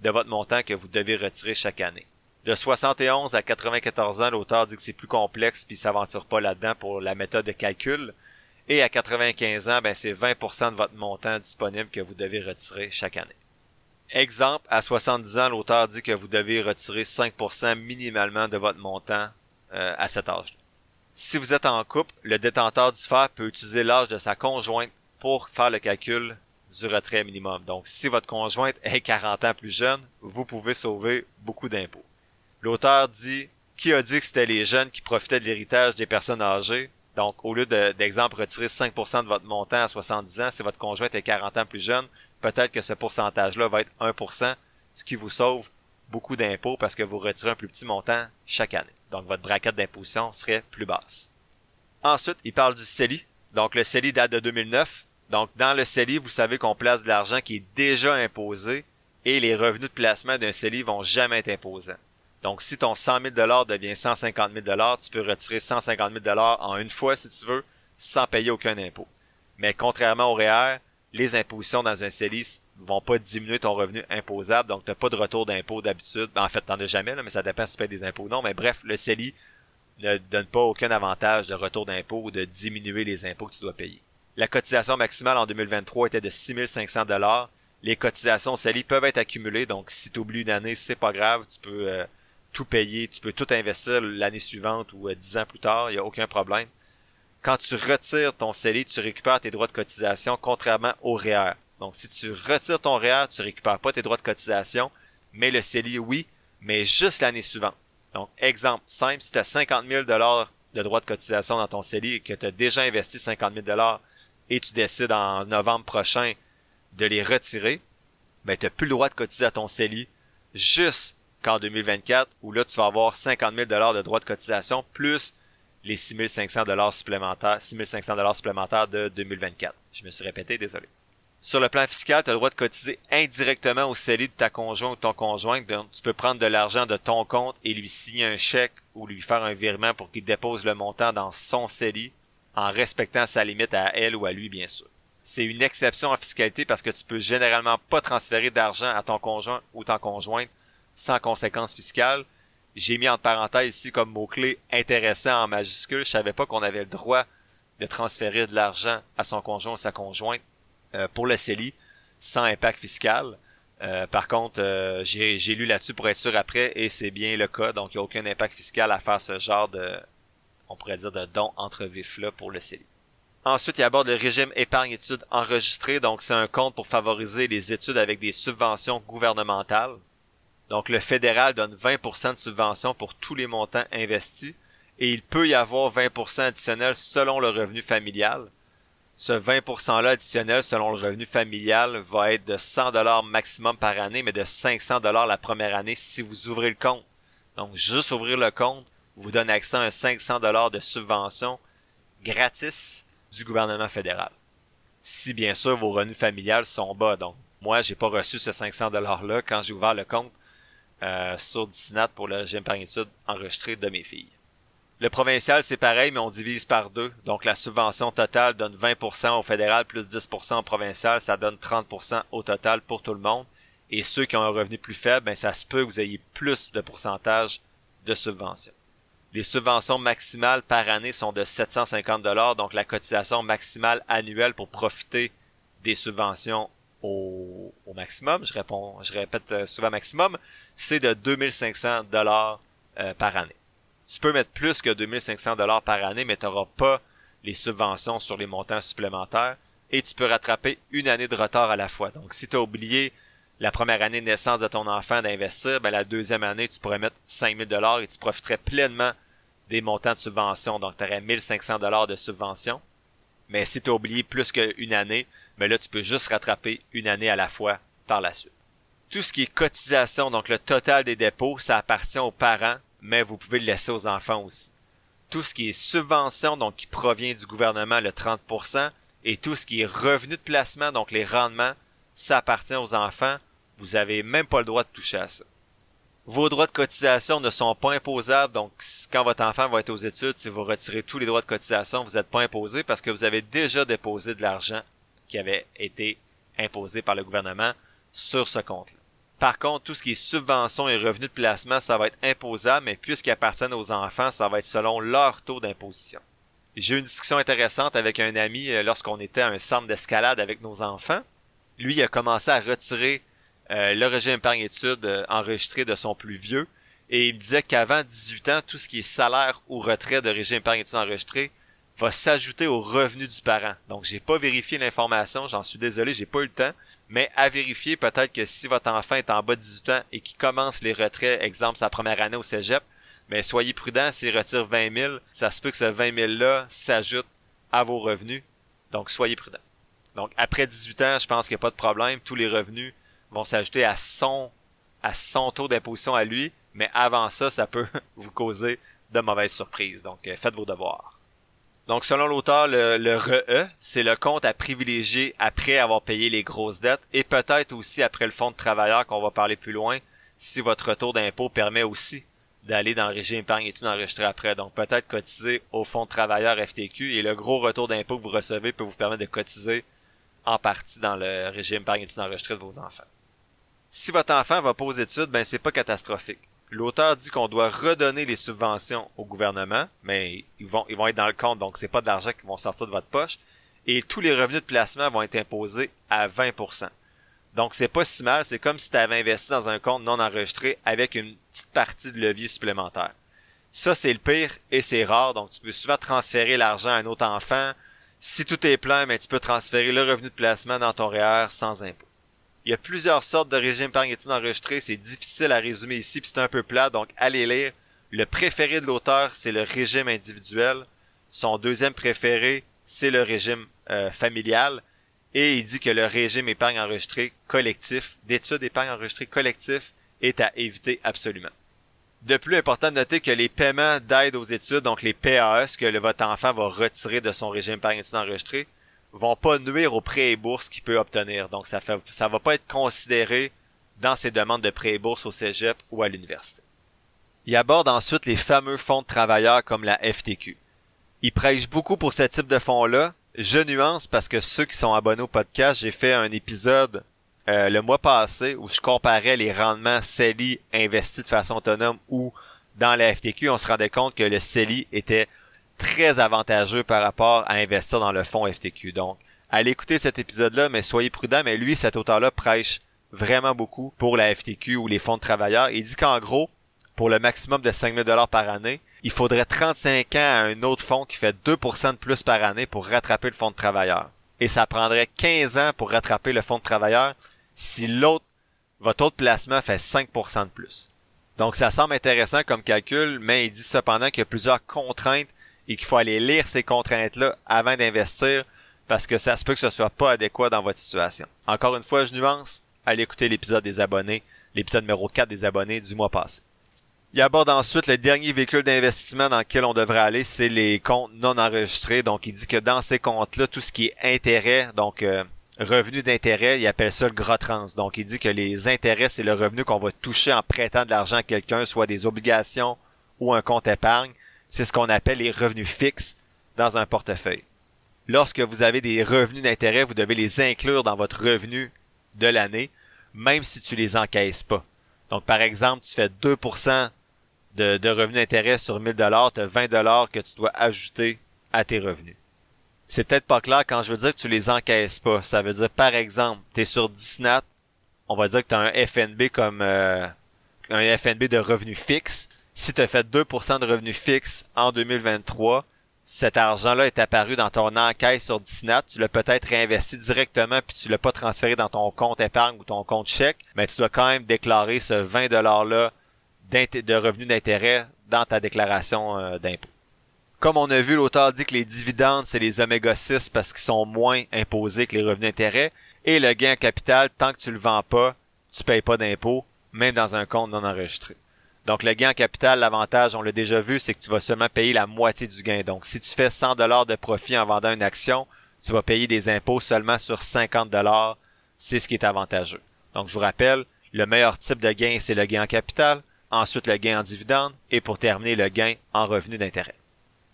de votre montant que vous devez retirer chaque année. De 71 à 94 ans, l'auteur dit que c'est plus complexe puis s'aventure pas là-dedans pour la méthode de calcul. Et à 95 ans, ben c'est 20% de votre montant disponible que vous devez retirer chaque année. Exemple, à 70 ans, l'auteur dit que vous devez retirer 5% minimalement de votre montant euh, à cet âge. Si vous êtes en couple, le détenteur du fer peut utiliser l'âge de sa conjointe pour faire le calcul du retrait minimum. Donc, si votre conjointe est 40 ans plus jeune, vous pouvez sauver beaucoup d'impôts. L'auteur dit, qui a dit que c'était les jeunes qui profitaient de l'héritage des personnes âgées? Donc, au lieu d'exemple, retirer 5% de votre montant à 70 ans, si votre conjointe est 40 ans plus jeune, peut-être que ce pourcentage-là va être 1%, ce qui vous sauve beaucoup d'impôts parce que vous retirez un plus petit montant chaque année. Donc votre braquette d'imposition serait plus basse. Ensuite, il parle du CELI. Donc le CELI date de 2009. Donc dans le CELI, vous savez qu'on place de l'argent qui est déjà imposé et les revenus de placement d'un CELI vont jamais être imposés. Donc si ton 100 000 devient 150 000 tu peux retirer 150 000 en une fois si tu veux, sans payer aucun impôt. Mais contrairement au REER, les impositions dans un CELI vont pas diminuer ton revenu imposable, donc t'as pas de retour d'impôt d'habitude. Ben, en fait, t'en as jamais, mais ça dépend si tu payes des impôts ou non. Mais bref, le CELI ne donne pas aucun avantage de retour d'impôt ou de diminuer les impôts que tu dois payer. La cotisation maximale en 2023 était de 6500 dollars. Les cotisations CELI peuvent être accumulées, donc si tu oublies une année, c'est pas grave, tu peux euh, tout payer, tu peux tout investir l'année suivante ou euh, dix ans plus tard, il n'y a aucun problème. Quand tu retires ton CELI, tu récupères tes droits de cotisation contrairement au REER. Donc si tu retires ton REER, tu récupères pas tes droits de cotisation, mais le CELI oui, mais juste l'année suivante. Donc exemple simple, si tu as 50 000 dollars de droits de cotisation dans ton CELI et que tu as déjà investi 50 000 dollars et tu décides en novembre prochain de les retirer, ben tu n'as plus le droit de cotiser à ton CELI juste qu'en 2024, où là tu vas avoir 50 000 dollars de droits de cotisation plus les 6500 dollars supplémentaires, 6500 dollars supplémentaires de 2024. Je me suis répété, désolé. Sur le plan fiscal, tu as le droit de cotiser indirectement au CELI de ta conjointe ou ton conjoint. Tu peux prendre de l'argent de ton compte et lui signer un chèque ou lui faire un virement pour qu'il dépose le montant dans son CELI en respectant sa limite à elle ou à lui, bien sûr. C'est une exception en fiscalité parce que tu peux généralement pas transférer d'argent à ton conjoint ou ton conjointe sans conséquences fiscales. J'ai mis en parenthèse ici comme mot-clé intéressant en majuscule. Je savais pas qu'on avait le droit de transférer de l'argent à son conjoint ou sa conjointe euh, pour le CELI sans impact fiscal. Euh, par contre, euh, j'ai lu là-dessus pour être sûr après et c'est bien le cas. Donc, il n'y a aucun impact fiscal à faire ce genre de, on pourrait dire, de don entre vifs là pour le CELI. Ensuite, il aborde le régime épargne-études enregistré. Donc, c'est un compte pour favoriser les études avec des subventions gouvernementales. Donc, le fédéral donne 20% de subventions pour tous les montants investis et il peut y avoir 20% additionnel selon le revenu familial ce 20%-là additionnel selon le revenu familial va être de 100 dollars maximum par année, mais de 500 dollars la première année si vous ouvrez le compte. Donc, juste ouvrir le compte vous donne accès à un 500 dollars de subvention gratis du gouvernement fédéral. Si bien sûr vos revenus familiales sont bas. Donc, moi, j'ai pas reçu ce 500 dollars-là quand j'ai ouvert le compte euh, sur Disnat pour le régime par enregistré de mes filles. Le provincial, c'est pareil, mais on divise par deux. Donc, la subvention totale donne 20% au fédéral plus 10% au provincial. Ça donne 30% au total pour tout le monde. Et ceux qui ont un revenu plus faible, ben, ça se peut que vous ayez plus de pourcentage de subvention. Les subventions maximales par année sont de 750 dollars, donc la cotisation maximale annuelle pour profiter des subventions au, maximum, je réponds, je répète euh, souvent maximum, c'est de 2500 dollars euh, par année. Tu peux mettre plus que 2500 dollars par année, mais tu n'auras pas les subventions sur les montants supplémentaires et tu peux rattraper une année de retard à la fois. Donc, si tu as oublié la première année de naissance de ton enfant d'investir, ben, la deuxième année, tu pourrais mettre 5000 dollars et tu profiterais pleinement des montants de subvention. Donc, tu aurais 1500 dollars de subvention. Mais si tu as oublié plus qu'une année, ben là, tu peux juste rattraper une année à la fois par la suite. Tout ce qui est cotisation, donc le total des dépôts, ça appartient aux parents mais vous pouvez le laisser aux enfants aussi. Tout ce qui est subvention, donc qui provient du gouvernement, le 30%, et tout ce qui est revenu de placement, donc les rendements, ça appartient aux enfants. Vous avez même pas le droit de toucher à ça. Vos droits de cotisation ne sont pas imposables, donc quand votre enfant va être aux études, si vous retirez tous les droits de cotisation, vous n'êtes pas imposé parce que vous avez déjà déposé de l'argent qui avait été imposé par le gouvernement sur ce compte-là. Par contre, tout ce qui est subvention et revenus de placement, ça va être imposable, mais puisqu'ils appartiennent aux enfants, ça va être selon leur taux d'imposition. J'ai eu une discussion intéressante avec un ami euh, lorsqu'on était à un centre d'escalade avec nos enfants. Lui, il a commencé à retirer euh, le régime épargne-études euh, enregistré de son plus vieux, et il disait qu'avant 18 ans, tout ce qui est salaire ou retrait de régime épargne-études enregistré va s'ajouter au revenu du parent. Donc, j'ai pas vérifié l'information, j'en suis désolé, j'ai pas eu le temps, mais à vérifier peut-être que si votre enfant est en bas de 18 ans et qu'il commence les retraits, exemple sa première année au cégep, mais soyez prudent, s'il retire 20 000, ça se peut que ce 20 000-là s'ajoute à vos revenus, donc soyez prudent. Donc après 18 ans, je pense qu'il n'y a pas de problème, tous les revenus vont s'ajouter à son à son taux d'imposition à lui, mais avant ça, ça peut [laughs] vous causer de mauvaises surprises. Donc euh, faites vos devoirs. Donc, selon l'auteur, le, RE, c'est le compte à privilégier après avoir payé les grosses dettes et peut-être aussi après le fonds de travailleur qu'on va parler plus loin, si votre retour d'impôt permet aussi d'aller dans le régime épargne études enregistré après. Donc peut-être cotiser au fonds de travailleur FTQ et le gros retour d'impôt que vous recevez peut vous permettre de cotiser en partie dans le régime épargne études enregistré de vos enfants. Si votre enfant va pas aux études, ben c'est pas catastrophique. L'auteur dit qu'on doit redonner les subventions au gouvernement, mais ils vont, ils vont être dans le compte, donc c'est pas de l'argent qui vont sortir de votre poche. Et tous les revenus de placement vont être imposés à 20%. Donc c'est pas si mal, c'est comme si tu avais investi dans un compte non enregistré avec une petite partie de levier supplémentaire. Ça c'est le pire et c'est rare, donc tu peux souvent transférer l'argent à un autre enfant. Si tout est plein, mais tu peux transférer le revenu de placement dans ton REER sans impôt. Il y a plusieurs sortes de régimes épargne études enregistrés, c'est difficile à résumer ici, puis c'est un peu plat, donc allez lire. Le préféré de l'auteur, c'est le régime individuel. Son deuxième préféré, c'est le régime euh, familial. Et il dit que le régime épargne enregistré collectif, d'études épargne enregistré collectif, est à éviter absolument. De plus, important de noter que les paiements d'aide aux études, donc les PAE, ce que votre enfant va retirer de son régime épargne études enregistré, vont pas nuire aux prêts et bourses qu'il peut obtenir. Donc ça fait, ça va pas être considéré dans ses demandes de prêts et bourses au cégep ou à l'université. Il aborde ensuite les fameux fonds de travailleurs comme la FTQ. Il prêche beaucoup pour ce type de fonds-là. Je nuance parce que ceux qui sont abonnés au podcast, j'ai fait un épisode euh, le mois passé où je comparais les rendements CELI investis de façon autonome ou dans la FTQ. On se rendait compte que le CELI était très avantageux par rapport à investir dans le fonds FTQ. Donc, allez écouter cet épisode-là, mais soyez prudents, mais lui, cet auteur-là prêche vraiment beaucoup pour la FTQ ou les fonds de travailleurs. Il dit qu'en gros, pour le maximum de 5000 dollars par année, il faudrait 35 ans à un autre fonds qui fait 2% de plus par année pour rattraper le fonds de travailleurs. Et ça prendrait 15 ans pour rattraper le fonds de travailleurs si l'autre, votre autre placement fait 5% de plus. Donc ça semble intéressant comme calcul, mais il dit cependant qu'il y a plusieurs contraintes et qu'il faut aller lire ces contraintes-là avant d'investir parce que ça se peut que ce soit pas adéquat dans votre situation. Encore une fois, je nuance, allez écouter l'épisode des abonnés, l'épisode numéro 4 des abonnés du mois passé. Il aborde ensuite le dernier véhicule d'investissement dans lequel on devrait aller, c'est les comptes non enregistrés. Donc, il dit que dans ces comptes-là, tout ce qui est intérêt, donc euh, revenu d'intérêt, il appelle ça le gros trans. Donc, il dit que les intérêts, c'est le revenu qu'on va toucher en prêtant de l'argent à quelqu'un, soit des obligations ou un compte épargne c'est ce qu'on appelle les revenus fixes dans un portefeuille. Lorsque vous avez des revenus d'intérêt, vous devez les inclure dans votre revenu de l'année, même si tu les encaisses pas. Donc, par exemple, tu fais 2% de, de revenus d'intérêt sur 1000 dollars, tu as 20 dollars que tu dois ajouter à tes revenus. C'est peut-être pas clair quand je veux dire que tu les encaisses pas. Ça veut dire, par exemple, tu es sur 10 nat, on va dire que tu as un FNB comme euh, un FNB de revenus fixe si tu as fait 2% de revenus fixes en 2023, cet argent-là est apparu dans ton enquête sur Disney, tu l'as peut-être réinvesti directement puis tu l'as pas transféré dans ton compte épargne ou ton compte chèque, mais tu dois quand même déclarer ce 20 $-là de revenus d'intérêt dans ta déclaration euh, d'impôt. Comme on a vu, l'auteur dit que les dividendes, c'est les oméga 6 parce qu'ils sont moins imposés que les revenus d'intérêt. Et le gain en capital, tant que tu le vends pas, tu payes pas d'impôt, même dans un compte non enregistré. Donc le gain en capital, l'avantage, on l'a déjà vu, c'est que tu vas seulement payer la moitié du gain. Donc si tu fais 100 dollars de profit en vendant une action, tu vas payer des impôts seulement sur 50 dollars. C'est ce qui est avantageux. Donc je vous rappelle, le meilleur type de gain, c'est le gain en capital, ensuite le gain en dividende et pour terminer le gain en revenu d'intérêt.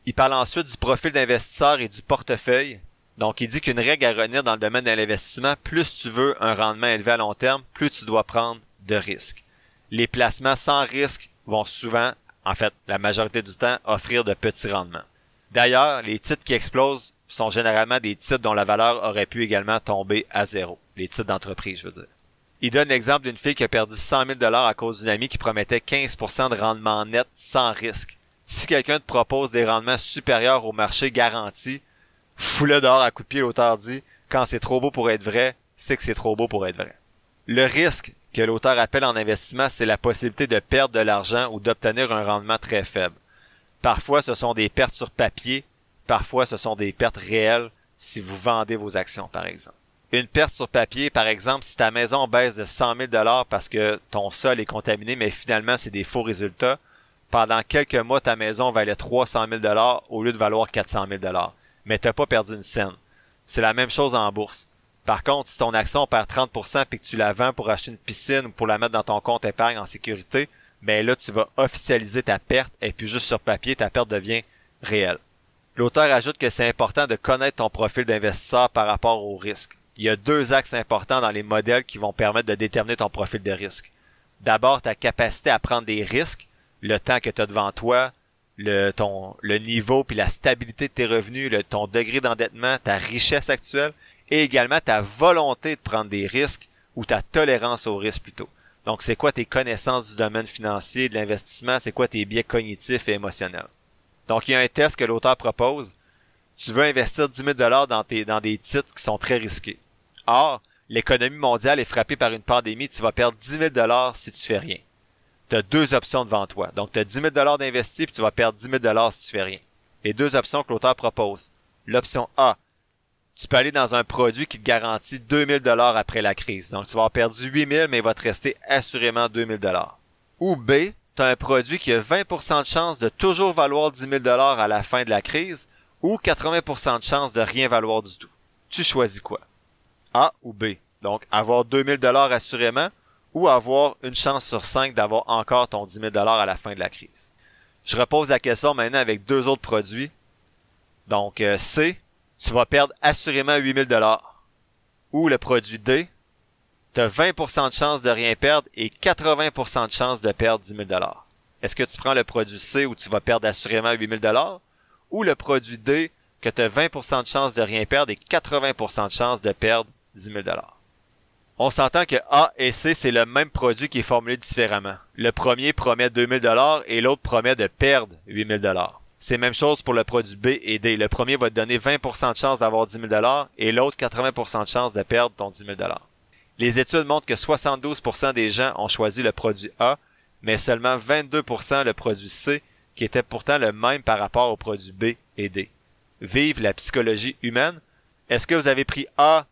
Il parle ensuite du profil d'investisseur et du portefeuille. Donc il dit qu'une règle à retenir dans le domaine de l'investissement, plus tu veux un rendement élevé à long terme, plus tu dois prendre de risques les placements sans risque vont souvent, en fait, la majorité du temps, offrir de petits rendements. D'ailleurs, les titres qui explosent sont généralement des titres dont la valeur aurait pu également tomber à zéro. Les titres d'entreprise, je veux dire. Il donne l'exemple d'une fille qui a perdu 100 000 dollars à cause d'une amie qui promettait 15% de rendement net sans risque. Si quelqu'un te propose des rendements supérieurs au marché garanti, fous-le dehors à coup de pied, l'auteur dit, quand c'est trop beau pour être vrai, c'est que c'est trop beau pour être vrai. Le risque, que l'auteur appelle en investissement, c'est la possibilité de perdre de l'argent ou d'obtenir un rendement très faible. Parfois, ce sont des pertes sur papier, parfois ce sont des pertes réelles si vous vendez vos actions, par exemple. Une perte sur papier, par exemple, si ta maison baisse de 100 000 dollars parce que ton sol est contaminé, mais finalement c'est des faux résultats, pendant quelques mois ta maison valait 300 000 dollars au lieu de valoir 400 000 dollars. Mais t'as pas perdu une scène. C'est la même chose en bourse. Par contre, si ton action perd 30% puis que tu la vends pour acheter une piscine ou pour la mettre dans ton compte épargne en sécurité, ben là, tu vas officialiser ta perte et puis juste sur papier, ta perte devient réelle. L'auteur ajoute que c'est important de connaître ton profil d'investisseur par rapport au risque. Il y a deux axes importants dans les modèles qui vont permettre de déterminer ton profil de risque. D'abord, ta capacité à prendre des risques, le temps que tu as devant toi, le, ton, le niveau puis la stabilité de tes revenus, le, ton degré d'endettement, ta richesse actuelle, et également ta volonté de prendre des risques ou ta tolérance au risque plutôt. Donc, c'est quoi tes connaissances du domaine financier, de l'investissement, c'est quoi tes biais cognitifs et émotionnels? Donc, il y a un test que l'auteur propose. Tu veux investir 10 000 dans, dans des titres qui sont très risqués. Or, l'économie mondiale est frappée par une pandémie, tu vas perdre 10 000 si tu fais rien. Tu as deux options devant toi. Donc, tu as 10 000 d'investis, puis tu vas perdre 10 000 si tu fais rien. Les deux options que l'auteur propose. L'option A, tu peux aller dans un produit qui te garantit 2000 dollars après la crise. Donc, tu vas avoir perdu 8000, mais il va te rester assurément 2000 dollars. Ou B, tu as un produit qui a 20% de chance de toujours valoir 10 000 dollars à la fin de la crise ou 80% de chance de rien valoir du tout. Tu choisis quoi? A ou B. Donc, avoir 2000 dollars assurément ou avoir une chance sur 5 d'avoir encore ton 10 000 dollars à la fin de la crise. Je repose la question maintenant avec deux autres produits. Donc, euh, C, tu vas perdre assurément 8000 dollars. Ou le produit D, tu as 20% de chance de rien perdre et 80% de chance de perdre 10 000 dollars. Est-ce que tu prends le produit C où tu vas perdre assurément 8000 dollars? Ou le produit D que tu as 20% de chance de rien perdre et 80% de chance de perdre 10 000 dollars? On s'entend que A et C, c'est le même produit qui est formulé différemment. Le premier promet 2000 dollars et l'autre promet de perdre 8000 dollars. C'est même chose pour le produit B et D. Le premier va te donner 20% de chance d'avoir 10 000 et l'autre 80% de chance de perdre ton 10 000 Les études montrent que 72% des gens ont choisi le produit A, mais seulement 22% le produit C, qui était pourtant le même par rapport au produit B et D. Vive la psychologie humaine. Est-ce que vous avez pris A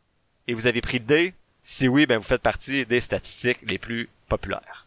et vous avez pris D? Si oui, ben vous faites partie des statistiques les plus populaires.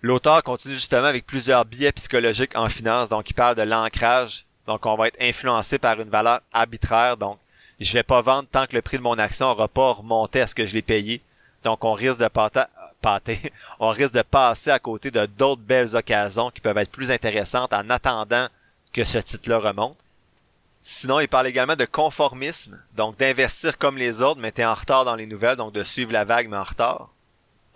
L'auteur continue justement avec plusieurs biais psychologiques en finance, donc il parle de l'ancrage, donc on va être influencé par une valeur arbitraire, donc je vais pas vendre tant que le prix de mon action n'aura pas remonté à ce que je l'ai payé, donc on risque de [laughs] on risque de passer à côté de d'autres belles occasions qui peuvent être plus intéressantes en attendant que ce titre-là remonte. Sinon, il parle également de conformisme, donc d'investir comme les autres, mais t'es en retard dans les nouvelles, donc de suivre la vague mais en retard.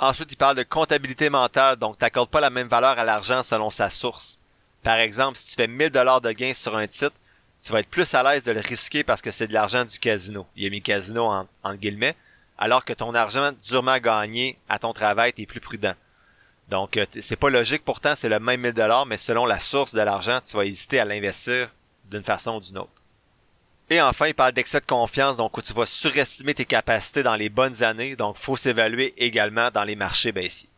Ensuite, il parle de comptabilité mentale, donc t'accordes pas la même valeur à l'argent selon sa source. Par exemple, si tu fais 1000 dollars de gains sur un titre, tu vas être plus à l'aise de le risquer parce que c'est de l'argent du casino. Il a mis casino en, en guillemets, alors que ton argent durement gagné à ton travail, t'es plus prudent. Donc, euh, c'est pas logique, pourtant c'est le même 1000 dollars, mais selon la source de l'argent, tu vas hésiter à l'investir d'une façon ou d'une autre. Et enfin, il parle d'excès de confiance, donc où tu vas surestimer tes capacités dans les bonnes années, donc faut s'évaluer également dans les marchés baissiers.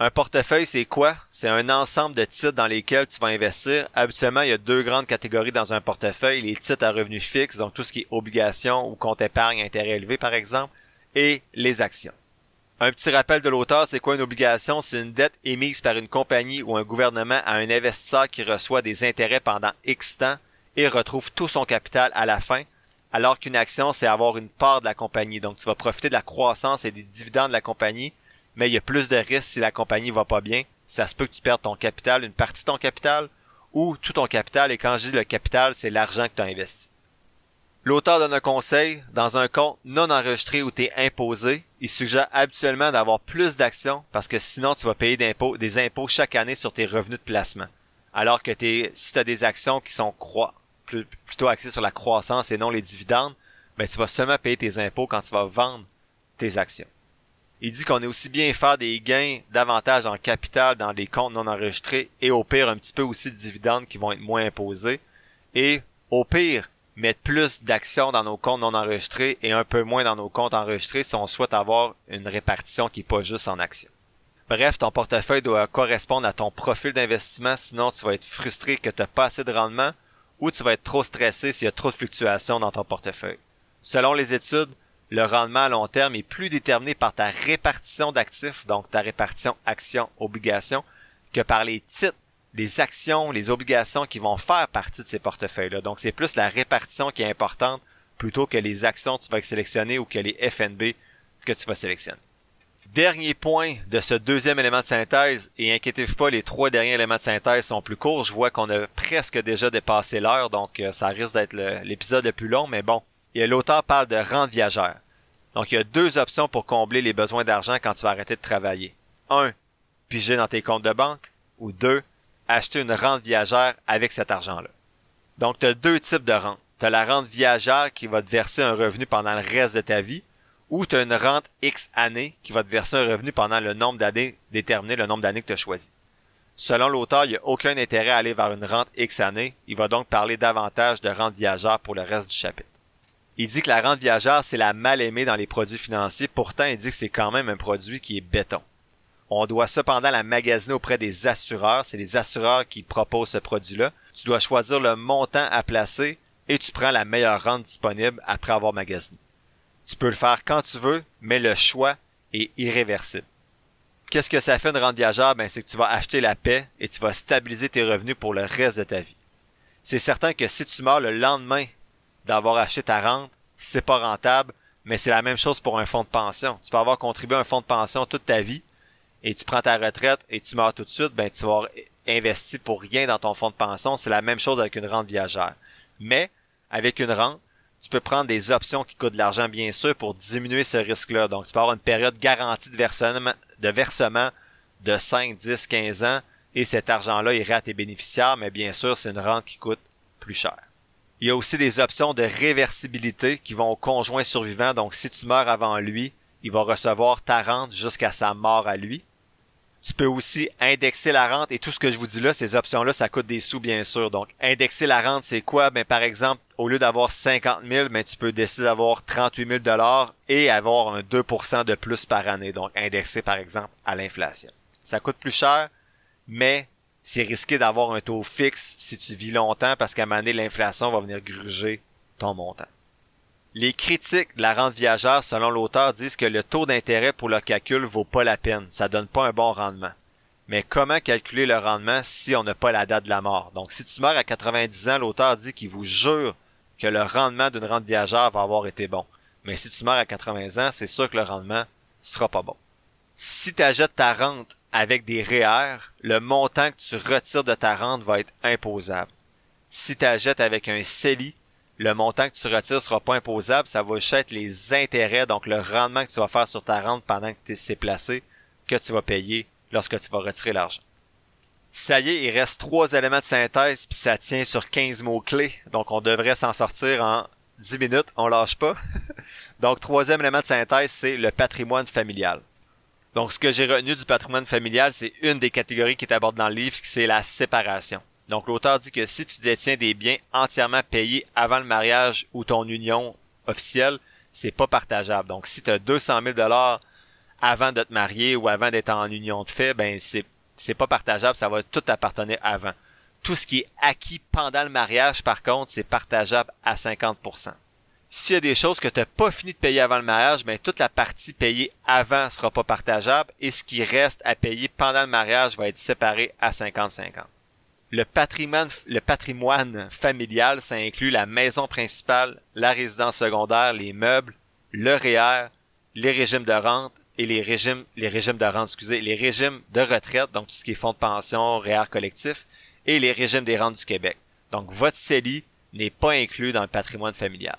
Un portefeuille, c'est quoi? C'est un ensemble de titres dans lesquels tu vas investir. Habituellement, il y a deux grandes catégories dans un portefeuille. Les titres à revenus fixes, donc tout ce qui est obligations ou compte épargne intérêt élevé par exemple, et les actions. Un petit rappel de l'auteur, c'est quoi une obligation? C'est une dette émise par une compagnie ou un gouvernement à un investisseur qui reçoit des intérêts pendant X temps et retrouve tout son capital à la fin, alors qu'une action, c'est avoir une part de la compagnie. Donc, tu vas profiter de la croissance et des dividendes de la compagnie, mais il y a plus de risques si la compagnie va pas bien. Ça se peut que tu perdes ton capital, une partie de ton capital, ou tout ton capital, et quand je dis le capital, c'est l'argent que tu as investi. L'auteur donne un conseil, dans un compte non enregistré où tu es imposé, il suggère habituellement d'avoir plus d'actions parce que sinon tu vas payer des impôts chaque année sur tes revenus de placement. Alors que t'es, si tu as des actions qui sont croix, plutôt axé sur la croissance et non les dividendes, ben tu vas seulement payer tes impôts quand tu vas vendre tes actions. Il dit qu'on est aussi bien faire des gains davantage en capital dans des comptes non enregistrés et au pire un petit peu aussi de dividendes qui vont être moins imposés et au pire mettre plus d'actions dans nos comptes non enregistrés et un peu moins dans nos comptes enregistrés si on souhaite avoir une répartition qui est pas juste en actions. Bref, ton portefeuille doit correspondre à ton profil d'investissement, sinon tu vas être frustré que tu n'as pas assez de rendement ou tu vas être trop stressé s'il y a trop de fluctuations dans ton portefeuille. Selon les études, le rendement à long terme est plus déterminé par ta répartition d'actifs, donc ta répartition actions-obligations, que par les titres, les actions, les obligations qui vont faire partie de ces portefeuilles-là. Donc c'est plus la répartition qui est importante plutôt que les actions que tu vas sélectionner ou que les FNB que tu vas sélectionner. Dernier point de ce deuxième élément de synthèse, et inquiétez-vous pas, les trois derniers éléments de synthèse sont plus courts. Je vois qu'on a presque déjà dépassé l'heure, donc euh, ça risque d'être l'épisode le, plus long, mais bon. Et l'auteur parle de rente viagère. Donc il y a deux options pour combler les besoins d'argent quand tu vas arrêter de travailler. Un, piger dans tes comptes de banque, ou deux, acheter une rente viagère avec cet argent-là. Donc tu as deux types de rente. Tu as la rente viagère qui va te verser un revenu pendant le reste de ta vie, ou tu as une rente X années qui va te verser un revenu pendant le nombre d'années déterminé, le nombre d'années que tu as choisi. Selon l'auteur, il n'y a aucun intérêt à aller vers une rente X années. Il va donc parler davantage de rente viagère pour le reste du chapitre. Il dit que la rente viagère, c'est la mal aimée dans les produits financiers. Pourtant, il dit que c'est quand même un produit qui est béton. On doit cependant la magasiner auprès des assureurs. C'est les assureurs qui proposent ce produit-là. Tu dois choisir le montant à placer et tu prends la meilleure rente disponible après avoir magasiné. Tu peux le faire quand tu veux, mais le choix est irréversible. Qu'est-ce que ça fait une rente viagère? Ben, c'est que tu vas acheter la paix et tu vas stabiliser tes revenus pour le reste de ta vie. C'est certain que si tu meurs le lendemain d'avoir acheté ta rente, c'est pas rentable, mais c'est la même chose pour un fonds de pension. Tu peux avoir contribué à un fonds de pension toute ta vie et tu prends ta retraite et tu meurs tout de suite, ben, tu vas avoir investi pour rien dans ton fonds de pension. C'est la même chose avec une rente viagère. Mais, avec une rente, tu peux prendre des options qui coûtent de l'argent, bien sûr, pour diminuer ce risque-là. Donc, tu peux avoir une période garantie de versement de, versement de 5, 10, 15 ans et cet argent-là irait à tes bénéficiaires, mais bien sûr, c'est une rente qui coûte plus cher. Il y a aussi des options de réversibilité qui vont au conjoint survivant. Donc, si tu meurs avant lui, il va recevoir ta rente jusqu'à sa mort à lui. Tu peux aussi indexer la rente et tout ce que je vous dis là, ces options-là, ça coûte des sous bien sûr. Donc, indexer la rente, c'est quoi? Ben, par exemple, au lieu d'avoir 50 000, ben, tu peux décider d'avoir 38 000 dollars et avoir un 2% de plus par année. Donc, indexé par exemple à l'inflation. Ça coûte plus cher, mais c'est risqué d'avoir un taux fixe si tu vis longtemps parce qu'à un moment donné, l'inflation va venir gruger ton montant. Les critiques de la rente viagère, selon l'auteur, disent que le taux d'intérêt pour le calcul vaut pas la peine. Ça donne pas un bon rendement. Mais comment calculer le rendement si on n'a pas la date de la mort? Donc, si tu meurs à 90 ans, l'auteur dit qu'il vous jure que le rendement d'une rente viagère va avoir été bon. Mais si tu meurs à 80 ans, c'est sûr que le rendement sera pas bon. Si tu achètes ta rente avec des REER, le montant que tu retires de ta rente va être imposable. Si tu achètes avec un CELI, le montant que tu retires sera pas imposable, ça va juste les intérêts, donc le rendement que tu vas faire sur ta rente pendant que c'est placé, que tu vas payer lorsque tu vas retirer l'argent. Ça y est, il reste trois éléments de synthèse, puis ça tient sur 15 mots-clés, donc on devrait s'en sortir en 10 minutes, on lâche pas. [laughs] donc troisième élément de synthèse, c'est le patrimoine familial. Donc ce que j'ai retenu du patrimoine familial, c'est une des catégories qui est abordée dans le livre, c'est la séparation. Donc l'auteur dit que si tu détiens des biens entièrement payés avant le mariage ou ton union officielle, c'est pas partageable. Donc si tu as 200 000 dollars avant de te marier ou avant d'être en union de fait, ben c'est c'est pas partageable, ça va tout appartenir avant. Tout ce qui est acquis pendant le mariage, par contre, c'est partageable à 50%. S'il y a des choses que tu n'as pas fini de payer avant le mariage, ben toute la partie payée avant sera pas partageable et ce qui reste à payer pendant le mariage va être séparé à 50-50. Le patrimoine, familial, ça inclut la maison principale, la résidence secondaire, les meubles, le REER, e les régimes de rente et les régimes, les régimes de rente, excusez, les régimes de retraite, donc tout ce qui est fonds de pension, REER collectif, et les régimes des rentes du Québec. Donc votre CELI n'est pas inclus dans le patrimoine familial.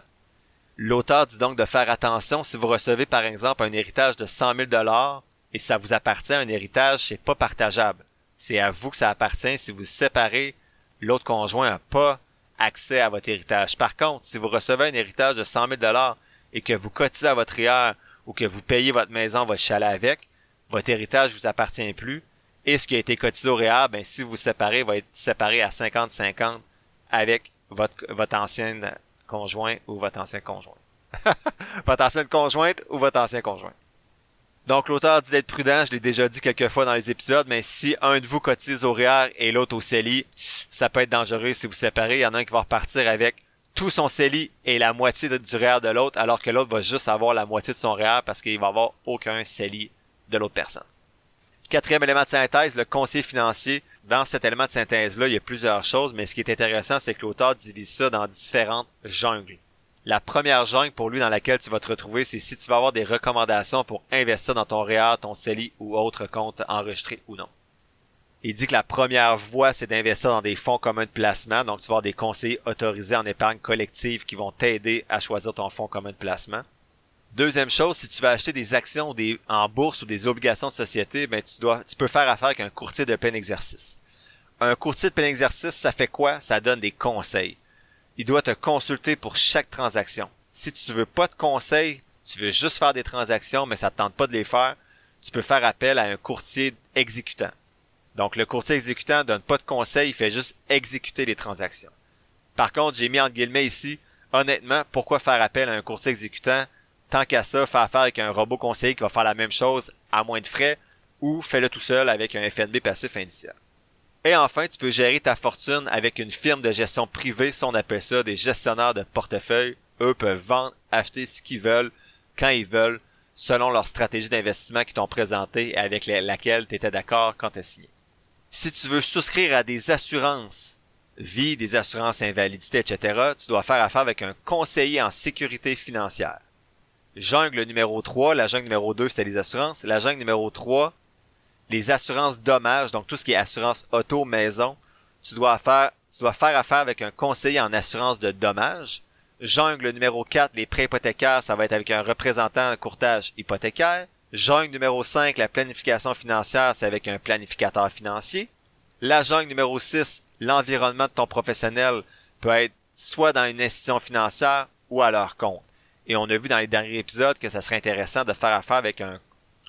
L'auteur dit donc de faire attention si vous recevez par exemple un héritage de 100 000 dollars et ça vous appartient, un héritage, c'est pas partageable. C'est à vous que ça appartient. Si vous séparez, l'autre conjoint n'a pas accès à votre héritage. Par contre, si vous recevez un héritage de 100 000 dollars et que vous cotisez à votre REER ou que vous payez votre maison, votre chalet avec, votre héritage vous appartient plus. Et ce qui a été cotisé au REER, ben, si vous séparez, va être séparé à 50-50 avec votre, votre ancienne conjoint ou votre ancien conjoint. [laughs] votre ancienne conjointe ou votre ancien conjoint. Donc l'auteur dit d'être prudent, je l'ai déjà dit quelques fois dans les épisodes, mais si un de vous cotise au REER et l'autre au CELI, ça peut être dangereux si vous séparez. Il y en a un qui va repartir avec tout son CELI et la moitié du REER de l'autre, alors que l'autre va juste avoir la moitié de son REER parce qu'il va avoir aucun CELI de l'autre personne. Quatrième élément de synthèse, le conseiller financier. Dans cet élément de synthèse-là, il y a plusieurs choses, mais ce qui est intéressant, c'est que l'auteur divise ça dans différentes jungles. La première jungle pour lui dans laquelle tu vas te retrouver, c'est si tu vas avoir des recommandations pour investir dans ton REER, ton CELI ou autre compte enregistré ou non. Il dit que la première voie, c'est d'investir dans des fonds communs de placement. Donc, tu vas avoir des conseillers autorisés en épargne collective qui vont t'aider à choisir ton fonds commun de placement. Deuxième chose, si tu vas acheter des actions des, en bourse ou des obligations de société, ben tu dois, tu peux faire affaire avec un courtier de plein exercice. Un courtier de plein exercice, ça fait quoi? Ça donne des conseils. Il doit te consulter pour chaque transaction. Si tu veux pas de conseils, tu veux juste faire des transactions, mais ça te tente pas de les faire, tu peux faire appel à un courtier exécutant. Donc, le courtier exécutant donne pas de conseils, il fait juste exécuter les transactions. Par contre, j'ai mis en guillemets ici, honnêtement, pourquoi faire appel à un courtier exécutant? tant qu'à ça, fais affaire avec un robot conseiller qui va faire la même chose à moins de frais, ou fais-le tout seul avec un FNB passif initial. Et enfin, tu peux gérer ta fortune avec une firme de gestion privée, si on appelle ça des gestionnaires de portefeuille. Eux peuvent vendre, acheter ce qu'ils veulent, quand ils veulent, selon leur stratégie d'investissement qu'ils t'ont présentée et avec laquelle tu étais d'accord quand tu as signé. Si tu veux souscrire à des assurances, vie, des assurances invalidité, etc., tu dois faire affaire avec un conseiller en sécurité financière jungle numéro 3, la jungle numéro 2, c'était les assurances. La jungle numéro 3, les assurances dommages, donc tout ce qui est assurance auto, maison, tu dois faire, tu dois faire affaire avec un conseiller en assurance de dommages. Jungle numéro 4, les prêts hypothécaires, ça va être avec un représentant en courtage hypothécaire. Jungle numéro 5, la planification financière, c'est avec un planificateur financier. La jungle numéro 6, l'environnement de ton professionnel peut être soit dans une institution financière ou à leur compte. Et on a vu dans les derniers épisodes que ça serait intéressant de faire affaire avec un,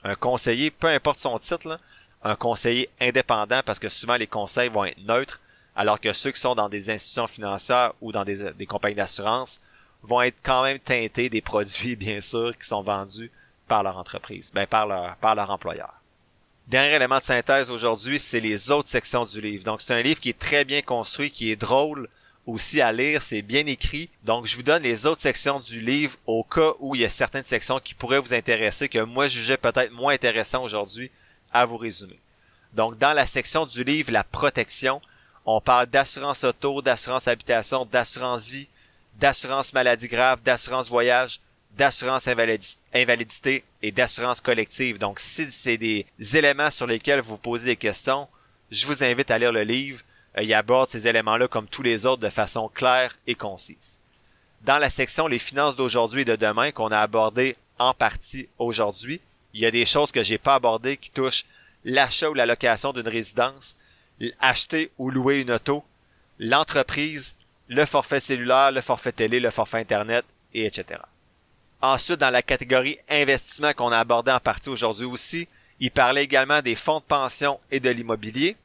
un conseiller, peu importe son titre, un conseiller indépendant parce que souvent les conseils vont être neutres, alors que ceux qui sont dans des institutions financières ou dans des, compagnies d'assurance vont être quand même teintés des produits, [laughs] bien sûr, qui sont vendus par leur entreprise, ben par leur, par leur employeur. Dernier élément de synthèse aujourd'hui, c'est les autres sections du livre. Donc c'est un livre qui est très bien construit, qui est drôle, aussi à lire, c'est bien écrit. Donc je vous donne les autres sections du livre au cas où il y a certaines sections qui pourraient vous intéresser que moi je jugeais peut-être moins intéressant aujourd'hui à vous résumer. Donc dans la section du livre La protection, on parle d'assurance auto, d'assurance habitation, d'assurance vie, d'assurance maladie grave, d'assurance voyage, d'assurance invalidité et d'assurance collective. Donc si c'est des éléments sur lesquels vous posez des questions, je vous invite à lire le livre il aborde ces éléments-là comme tous les autres de façon claire et concise. Dans la section les finances d'aujourd'hui et de demain qu'on a abordé en partie aujourd'hui, il y a des choses que j'ai pas abordées qui touchent l'achat ou la location d'une résidence, acheter ou louer une auto, l'entreprise, le forfait cellulaire, le forfait télé, le forfait internet, et etc. Ensuite, dans la catégorie investissement qu'on a abordé en partie aujourd'hui aussi, il parlait également des fonds de pension et de l'immobilier,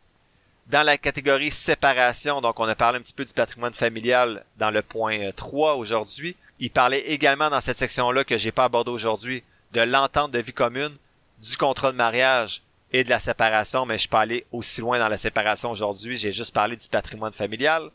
dans la catégorie séparation, donc on a parlé un petit peu du patrimoine familial dans le point 3 euh, aujourd'hui. Il parlait également dans cette section-là que j'ai pas abordé aujourd'hui de l'entente de vie commune, du contrat de mariage et de la séparation, mais je suis pas allé aussi loin dans la séparation aujourd'hui, j'ai juste parlé du patrimoine familial.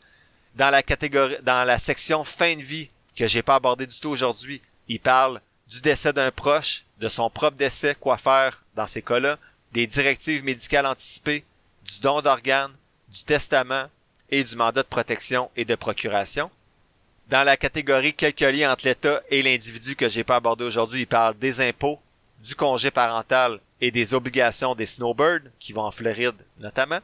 Dans la catégorie, dans la section fin de vie que j'ai pas abordé du tout aujourd'hui, il parle du décès d'un proche, de son propre décès, quoi faire dans ces cas-là, des directives médicales anticipées, du don d'organes, du testament et du mandat de protection et de procuration. Dans la catégorie quelques liens entre l'État et l'individu que j'ai pas abordé aujourd'hui, il parle des impôts, du congé parental et des obligations des snowbirds qui vont en Floride notamment.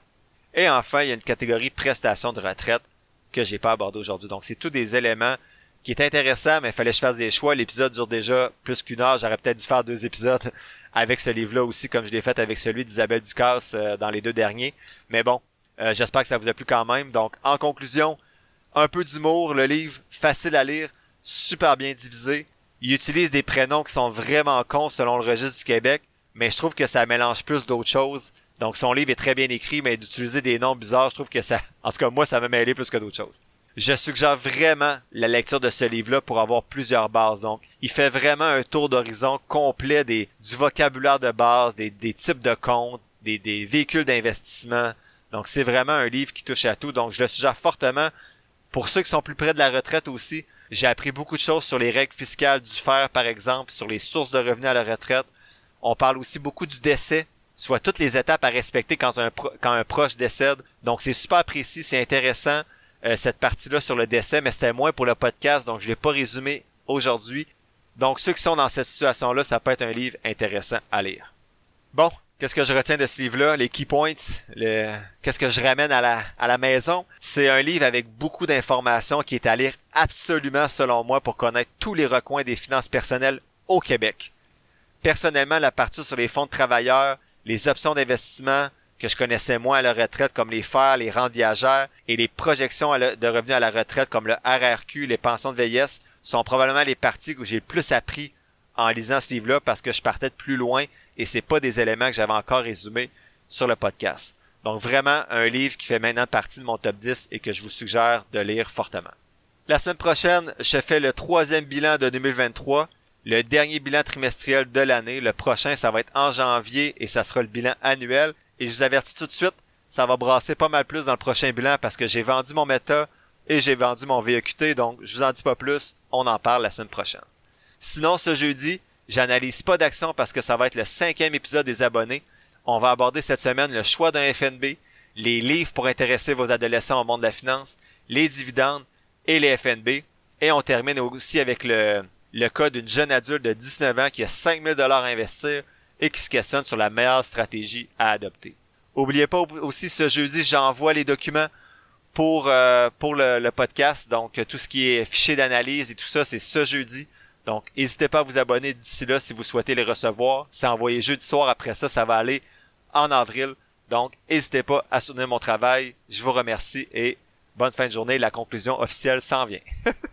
Et enfin, il y a une catégorie prestations de retraite que j'ai pas abordé aujourd'hui. Donc c'est tous des éléments qui est intéressant, mais il fallait que je fasse des choix. L'épisode dure déjà plus qu'une heure. J'aurais peut-être dû faire deux épisodes avec ce livre-là aussi, comme je l'ai fait avec celui d'Isabelle Ducasse euh, dans les deux derniers. Mais bon, euh, j'espère que ça vous a plu quand même. Donc, en conclusion, un peu d'humour, le livre, facile à lire, super bien divisé. Il utilise des prénoms qui sont vraiment cons selon le registre du Québec, mais je trouve que ça mélange plus d'autres choses. Donc, son livre est très bien écrit, mais d'utiliser des noms bizarres, je trouve que ça, [laughs] en tout cas, moi, ça m'a mêlé plus que d'autres choses. Je suggère vraiment la lecture de ce livre-là pour avoir plusieurs bases. Donc, il fait vraiment un tour d'horizon complet du vocabulaire de base, des, types de comptes, des, des véhicules d'investissement. Donc, c'est vraiment un livre qui touche à tout. Donc, je le suggère fortement. Pour ceux qui sont plus près de la retraite aussi, j'ai appris beaucoup de choses sur les règles fiscales du fer, par exemple, sur les sources de revenus à la retraite. On parle aussi beaucoup du décès, soit toutes les étapes à respecter quand un, quand un proche décède. Donc, c'est super précis, c'est intéressant. Euh, cette partie-là sur le décès, mais c'était moins pour le podcast, donc je l'ai pas résumé aujourd'hui. Donc ceux qui sont dans cette situation-là, ça peut être un livre intéressant à lire. Bon, qu'est-ce que je retiens de ce livre-là, les key points, le... qu'est-ce que je ramène à la, à la maison? C'est un livre avec beaucoup d'informations qui est à lire absolument selon moi pour connaître tous les recoins des finances personnelles au Québec. Personnellement, la partie sur les fonds de travailleurs, les options d'investissement, que je connaissais moins à la retraite comme les FER, les rentes viagères et les projections de revenus à la retraite comme le RRQ, les pensions de vieillesse sont probablement les parties où j'ai le plus appris en lisant ce livre-là parce que je partais de plus loin et c'est pas des éléments que j'avais encore résumés sur le podcast. Donc vraiment un livre qui fait maintenant partie de mon top 10 et que je vous suggère de lire fortement. La semaine prochaine, je fais le troisième bilan de 2023, le dernier bilan trimestriel de l'année. Le prochain, ça va être en janvier et ça sera le bilan annuel. Et je vous avertis tout de suite, ça va brasser pas mal plus dans le prochain bilan parce que j'ai vendu mon méta et j'ai vendu mon VEQT, donc je vous en dis pas plus, on en parle la semaine prochaine. Sinon, ce jeudi, j'analyse pas d'action parce que ça va être le cinquième épisode des abonnés. On va aborder cette semaine le choix d'un FNB, les livres pour intéresser vos adolescents au monde de la finance, les dividendes et les FNB. Et on termine aussi avec le, le cas d'une jeune adulte de 19 ans qui a 5000 dollars à investir et qui se questionne sur la meilleure stratégie à adopter. Oubliez pas aussi ce jeudi, j'envoie les documents pour euh, pour le, podcast. Donc tout ce qui est fichier d'analyse et tout ça, c'est ce jeudi. Donc n'hésitez pas à vous abonner d'ici là si vous souhaitez les recevoir. C'est envoyé jeudi soir. Après ça, ça va aller en avril. Donc n'hésitez pas à soutenir mon travail. Je vous remercie et bonne fin de journée. La conclusion officielle s'en vient. [laughs]